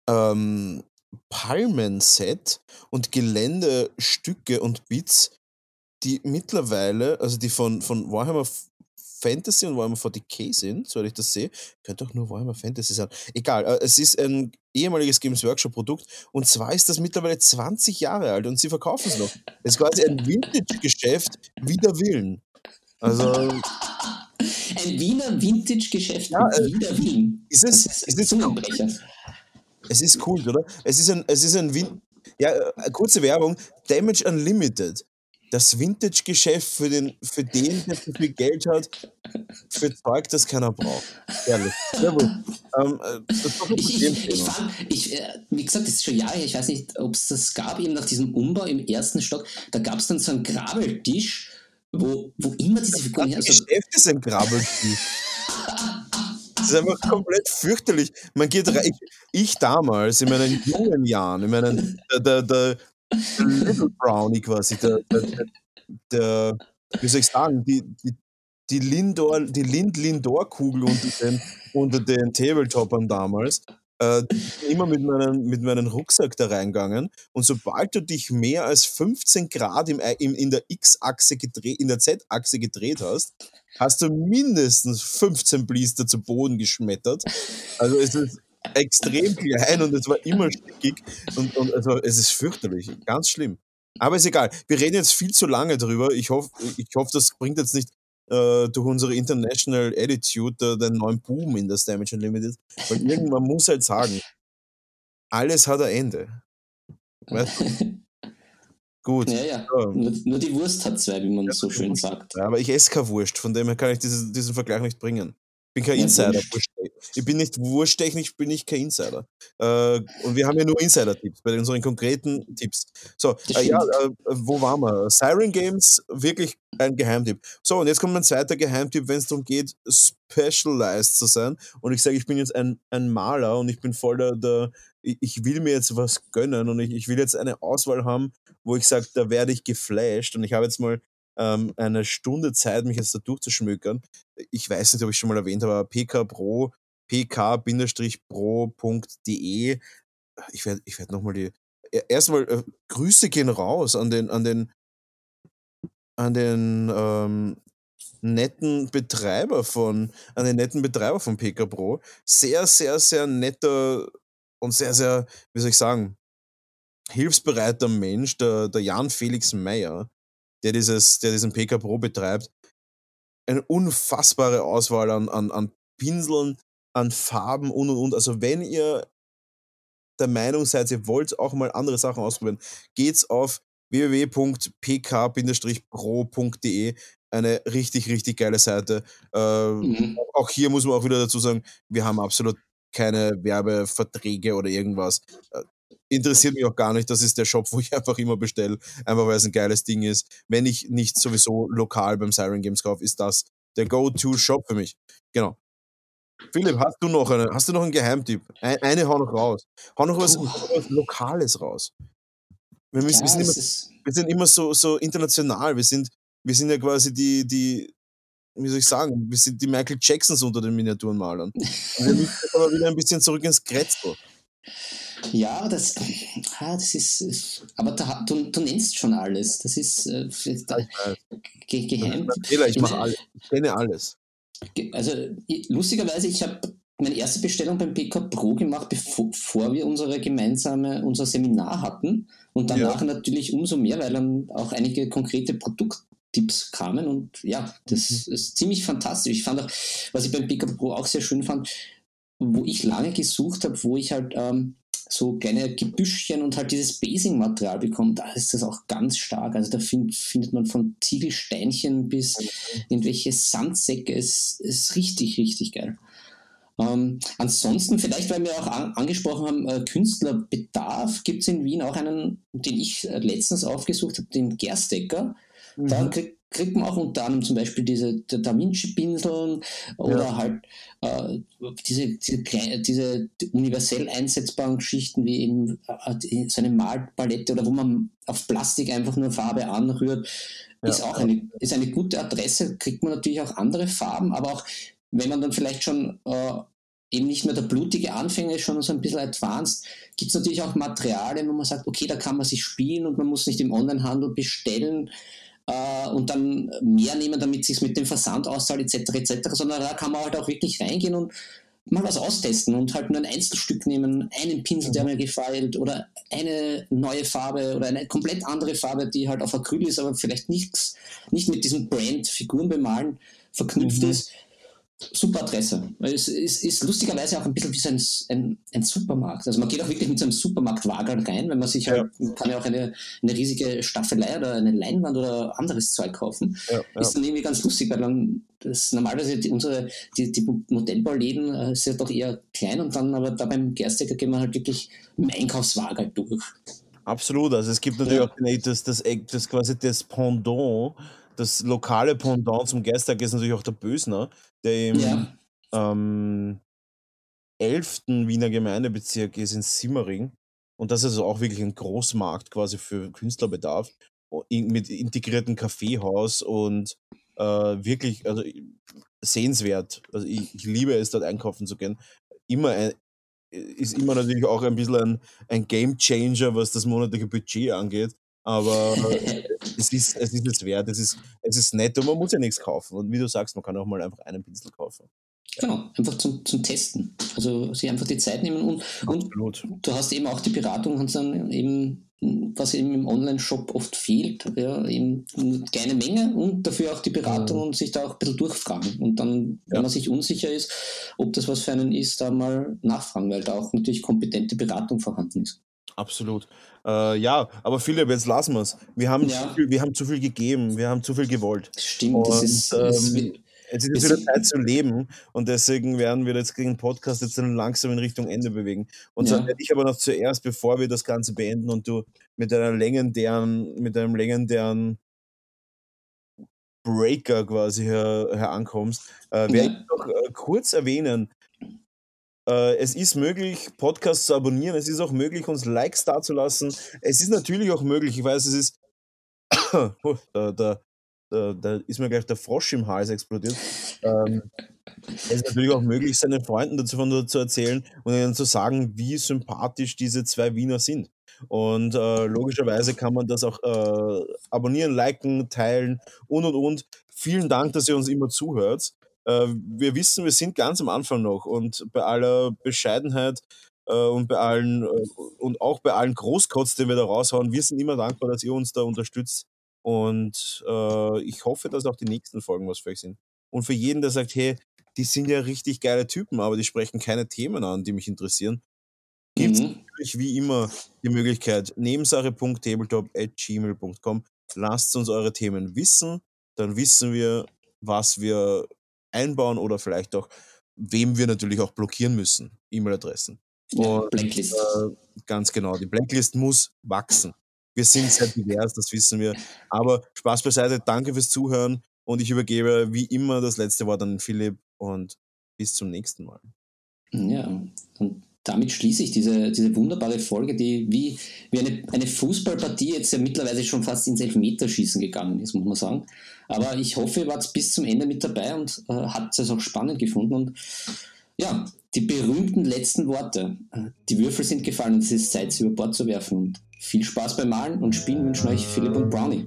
ähm, Palmen-Set und Geländestücke und Bits, die mittlerweile, also die von, von Warhammer Fantasy und Warhammer 40k sind, soweit ich das sehe. Könnte auch nur Warhammer Fantasy sein. Egal, äh, es ist ein ehemaliges Games Workshop Produkt und zwar ist das mittlerweile 20 Jahre alt und sie verkaufen es noch. Es ist quasi ein Vintage-Geschäft wider Willen. Also. Ein Wiener Vintage-Geschäft ja, äh, wider Willen. Ist es, das ist, ist es, es ist cool, oder? Es ist ein, es ist ein Win ja, äh, kurze Werbung. Damage Unlimited das Vintage-Geschäft für den, für den, der zu viel Geld hat, für Zeug, das keiner braucht. Ehrlich. Jawohl. Ähm, äh, ich, ich, ich fand, ich, äh, wie gesagt, das ist schon Jahre her, ich weiß nicht, ob es das gab, eben nach diesem Umbau im ersten Stock, da gab es dann so einen Grabbeltisch, wo, wo immer diese Figuren... Das also, Geschäft ist ein Grabbeltisch. Das ist einfach komplett fürchterlich. Man geht rein, ich, ich damals, in meinen jungen Jahren, in meinen, der, der, der, Little Brownie quasi, der, der, der, wie soll ich sagen, die, die, die Lindor, die Lind-Lindor-Kugel unter den, unter den Tabletoppern damals. Äh, immer mit meinem, mit meinem Rucksack da reingegangen und sobald du dich mehr als 15 Grad im, im, in der X-Achse gedreht, in der Z-Achse gedreht hast, hast du mindestens 15 Blister zu Boden geschmettert. Also es ist extrem klein und es war immer stickig und, und also es ist fürchterlich, ganz schlimm. Aber ist egal. Wir reden jetzt viel zu lange drüber. Ich hoffe, ich hoffe, das bringt jetzt nicht äh, durch unsere International Attitude äh, den neuen Boom in das Damage Unlimited. Weil irgendwann muss halt sagen, alles hat ein Ende. Weißt du? Gut. Ja, ja. ja. Nur, nur, die Wurst hat zwei, wie man ja, so schön sagt. Ja, aber ich esse keine Wurst, von dem her kann ich dieses, diesen Vergleich nicht bringen bin kein Insider. Ich bin nicht wurschtechnisch, bin ich kein Insider. Äh, und wir haben ja nur Insider-Tipps bei unseren konkreten Tipps. So, äh, ja, äh, wo waren wir? Siren Games, wirklich ein Geheimtipp. So, und jetzt kommt mein zweiter Geheimtipp, wenn es darum geht, specialized zu sein. Und ich sage, ich bin jetzt ein, ein Maler und ich bin voll der, der ich will mir jetzt was gönnen und ich, ich will jetzt eine Auswahl haben, wo ich sage, da werde ich geflasht. Und ich habe jetzt mal ähm, eine Stunde Zeit, mich jetzt da durchzuschmökern. Ich weiß nicht, ob ich schon mal erwähnt habe, aber pkpro, pk-pro.de. Ich werde ich werd nochmal die. E, erstmal äh, Grüße gehen raus an den, an den, an den ähm, netten Betreiber von, an den netten Betreiber von PK Pro. Sehr, sehr, sehr netter und sehr, sehr, wie soll ich sagen, hilfsbereiter Mensch, der, der Jan Felix Meyer der, dieses, der diesen PK Pro betreibt, eine unfassbare Auswahl an, an, an Pinseln, an Farben und und und. Also wenn ihr der Meinung seid, ihr wollt auch mal andere Sachen ausprobieren, geht's auf www.pk-pro.de. Eine richtig, richtig geile Seite. Äh, mhm. Auch hier muss man auch wieder dazu sagen, wir haben absolut keine Werbeverträge oder irgendwas. Interessiert mich auch gar nicht. Das ist der Shop, wo ich einfach immer bestelle, einfach weil es ein geiles Ding ist. Wenn ich nicht sowieso lokal beim Siren Games kaufe, ist das der Go-To-Shop für mich. Genau. Philipp, hast du noch, eine, hast du noch einen Geheimtipp? Ein, eine hau noch raus. Hau noch was, was Lokales raus. Wir, müssen, ja, wir, sind, immer, wir sind immer so, so international. Wir sind, wir sind ja quasi die, die, wie soll ich sagen, wir sind die Michael Jacksons unter den Miniaturenmalern. Wir müssen aber wieder ein bisschen zurück ins Kretzel. Ja, das, ah, das ist, aber da, du, du nennst schon alles. Das ist äh, da, ge geheim. Ich mache alles. Ich kenne alles. Also lustigerweise, ich habe meine erste Bestellung beim PK Pro gemacht, bevor wir unsere gemeinsame, unser Seminar hatten. Und danach ja. natürlich umso mehr, weil dann auch einige konkrete Produkttipps kamen. Und ja, das mhm. ist ziemlich fantastisch. Ich fand auch, was ich beim PK Pro auch sehr schön fand, wo ich lange gesucht habe, wo ich halt ähm, so kleine Gebüschchen und halt dieses Basing-Material bekommt, da ist das auch ganz stark. Also da find, findet man von Ziegelsteinchen bis irgendwelche Sandsäcke. Es ist richtig, richtig geil. Ähm, ansonsten, vielleicht, weil wir auch an, angesprochen haben, äh, Künstlerbedarf, gibt es in Wien auch einen, den ich äh, letztens aufgesucht habe, den Gerstecker. Mhm. Da krieg, kriegt man auch unter anderem zum Beispiel diese Da Vinci-Pinseln oder ja. halt äh, diese, diese, diese universell einsetzbaren Geschichten wie eben äh, so eine Malpalette oder wo man auf Plastik einfach nur Farbe anrührt, ja. ist auch eine, ist eine gute Adresse, kriegt man natürlich auch andere Farben, aber auch wenn man dann vielleicht schon äh, eben nicht mehr der blutige Anfänger ist, schon so ein bisschen advanced, gibt es natürlich auch Materialien, wo man sagt, okay, da kann man sich spielen und man muss nicht im Onlinehandel bestellen äh, und dann mehr nehmen, damit es sich mit dem Versand auszahlt, etc., etc., sondern da kann man halt auch wirklich reingehen und mal was austesten und halt nur ein Einzelstück nehmen, einen Pinsel, der mhm. mir gefällt oder eine neue Farbe oder eine komplett andere Farbe, die halt auf Acryl ist, aber vielleicht nichts, nicht mit diesem Brand Figuren bemalen verknüpft mhm. ist super Adresse. Es ist, ist, lustigerweise auch ein bisschen wie so ein, ein, ein, Supermarkt. Also man geht auch wirklich mit so einem Supermarktwagen rein, wenn man sich halt, ja. kann ja auch eine, eine riesige Staffelei oder eine Leinwand oder anderes Zeug kaufen. Ja, ja. Ist dann irgendwie ganz lustig, weil dann das normalerweise die, unsere die, die Modellbauläden äh, sind doch eher klein und dann aber da beim Gerstecker gehen wir halt wirklich im Einkaufswagen halt durch. Absolut, also es gibt natürlich auch das, das, das quasi das Pendant das lokale Pendant zum Geistag ist natürlich auch der Bösner, der im ja. ähm, 11. Wiener Gemeindebezirk ist in Simmering. Und das ist also auch wirklich ein Großmarkt quasi für Künstlerbedarf mit integriertem Kaffeehaus und äh, wirklich also sehenswert. Also ich, ich, liebe es, dort einkaufen zu gehen. Immer ein, ist immer natürlich auch ein bisschen ein, ein Game Changer, was das monatliche Budget angeht. Aber es ist, es ist es wert, es ist, es ist nett und man muss ja nichts kaufen. Und wie du sagst, man kann auch mal einfach einen Pinsel kaufen. Genau, einfach zum, zum Testen. Also sich einfach die Zeit nehmen und, und du hast eben auch die Beratung, kannst dann eben, was eben im Online-Shop oft fehlt, ja, eben eine kleine Menge und dafür auch die Beratung mhm. und sich da auch ein bisschen durchfragen. Und dann, wenn ja. man sich unsicher ist, ob das was für einen ist, da mal nachfragen, weil da auch natürlich kompetente Beratung vorhanden ist. Absolut. Äh, ja, aber Philipp, jetzt lassen wir es. Wir haben, ja. zu viel, wir haben zu viel gegeben, wir haben zu viel gewollt. Stimmt, und, das ist. Ähm, ist jetzt ist wieder Zeit zu leben und deswegen werden wir jetzt gegen den Podcast jetzt dann langsam in Richtung Ende bewegen. Und ja. dann werde ich aber noch zuerst, bevor wir das Ganze beenden und du mit einer legendären, mit einem legendären Breaker quasi her, herankommst, äh, werde ja. ich noch äh, kurz erwähnen, äh, es ist möglich, Podcasts zu abonnieren. Es ist auch möglich, uns Likes dazulassen. Es ist natürlich auch möglich, ich weiß, es ist. oh, da, da, da, da, ist mir gleich der Frosch im Hals explodiert. Ähm, es ist natürlich auch möglich, seinen Freunden davon zu erzählen und ihnen zu sagen, wie sympathisch diese zwei Wiener sind. Und äh, logischerweise kann man das auch äh, abonnieren, liken, teilen und und und. Vielen Dank, dass ihr uns immer zuhört. Äh, wir wissen, wir sind ganz am Anfang noch und bei aller Bescheidenheit äh, und bei allen äh, und auch bei allen Großkotz, den wir da raushauen, wir sind immer dankbar, dass ihr uns da unterstützt. Und ich hoffe, dass auch die nächsten Folgen was für euch sind. Und für jeden, der sagt, hey, die sind ja richtig geile Typen, aber die sprechen keine Themen an, die mich interessieren. Gibt es Mhm. natürlich wie immer die Möglichkeit, nebensache.tabletop.gmail.com. Lasst uns eure Themen wissen, dann wissen wir, was wir einbauen oder vielleicht auch, wem wir natürlich auch blockieren müssen. E-Mail-Adressen. Ja, Blacklist. äh, ganz genau, die Blacklist muss wachsen. Wir sind sehr divers, das wissen wir. Aber Spaß beiseite, danke fürs Zuhören und ich übergebe wie immer das letzte Wort an Philipp und bis zum nächsten Mal. Ja, und damit schließe ich diese, diese wunderbare Folge, die wie, wie eine, eine Fußballpartie jetzt ja mittlerweile schon fast ins Elfmeterschießen gegangen ist, muss man sagen. Aber ich hoffe, ihr wart bis zum Ende mit dabei und äh, habt es auch spannend gefunden. Und ja, die berühmten letzten Worte. Die Würfel sind gefallen und es ist Zeit, sie über Bord zu werfen. Und viel Spaß beim Malen und Spielen wünschen euch Philipp und Brownie.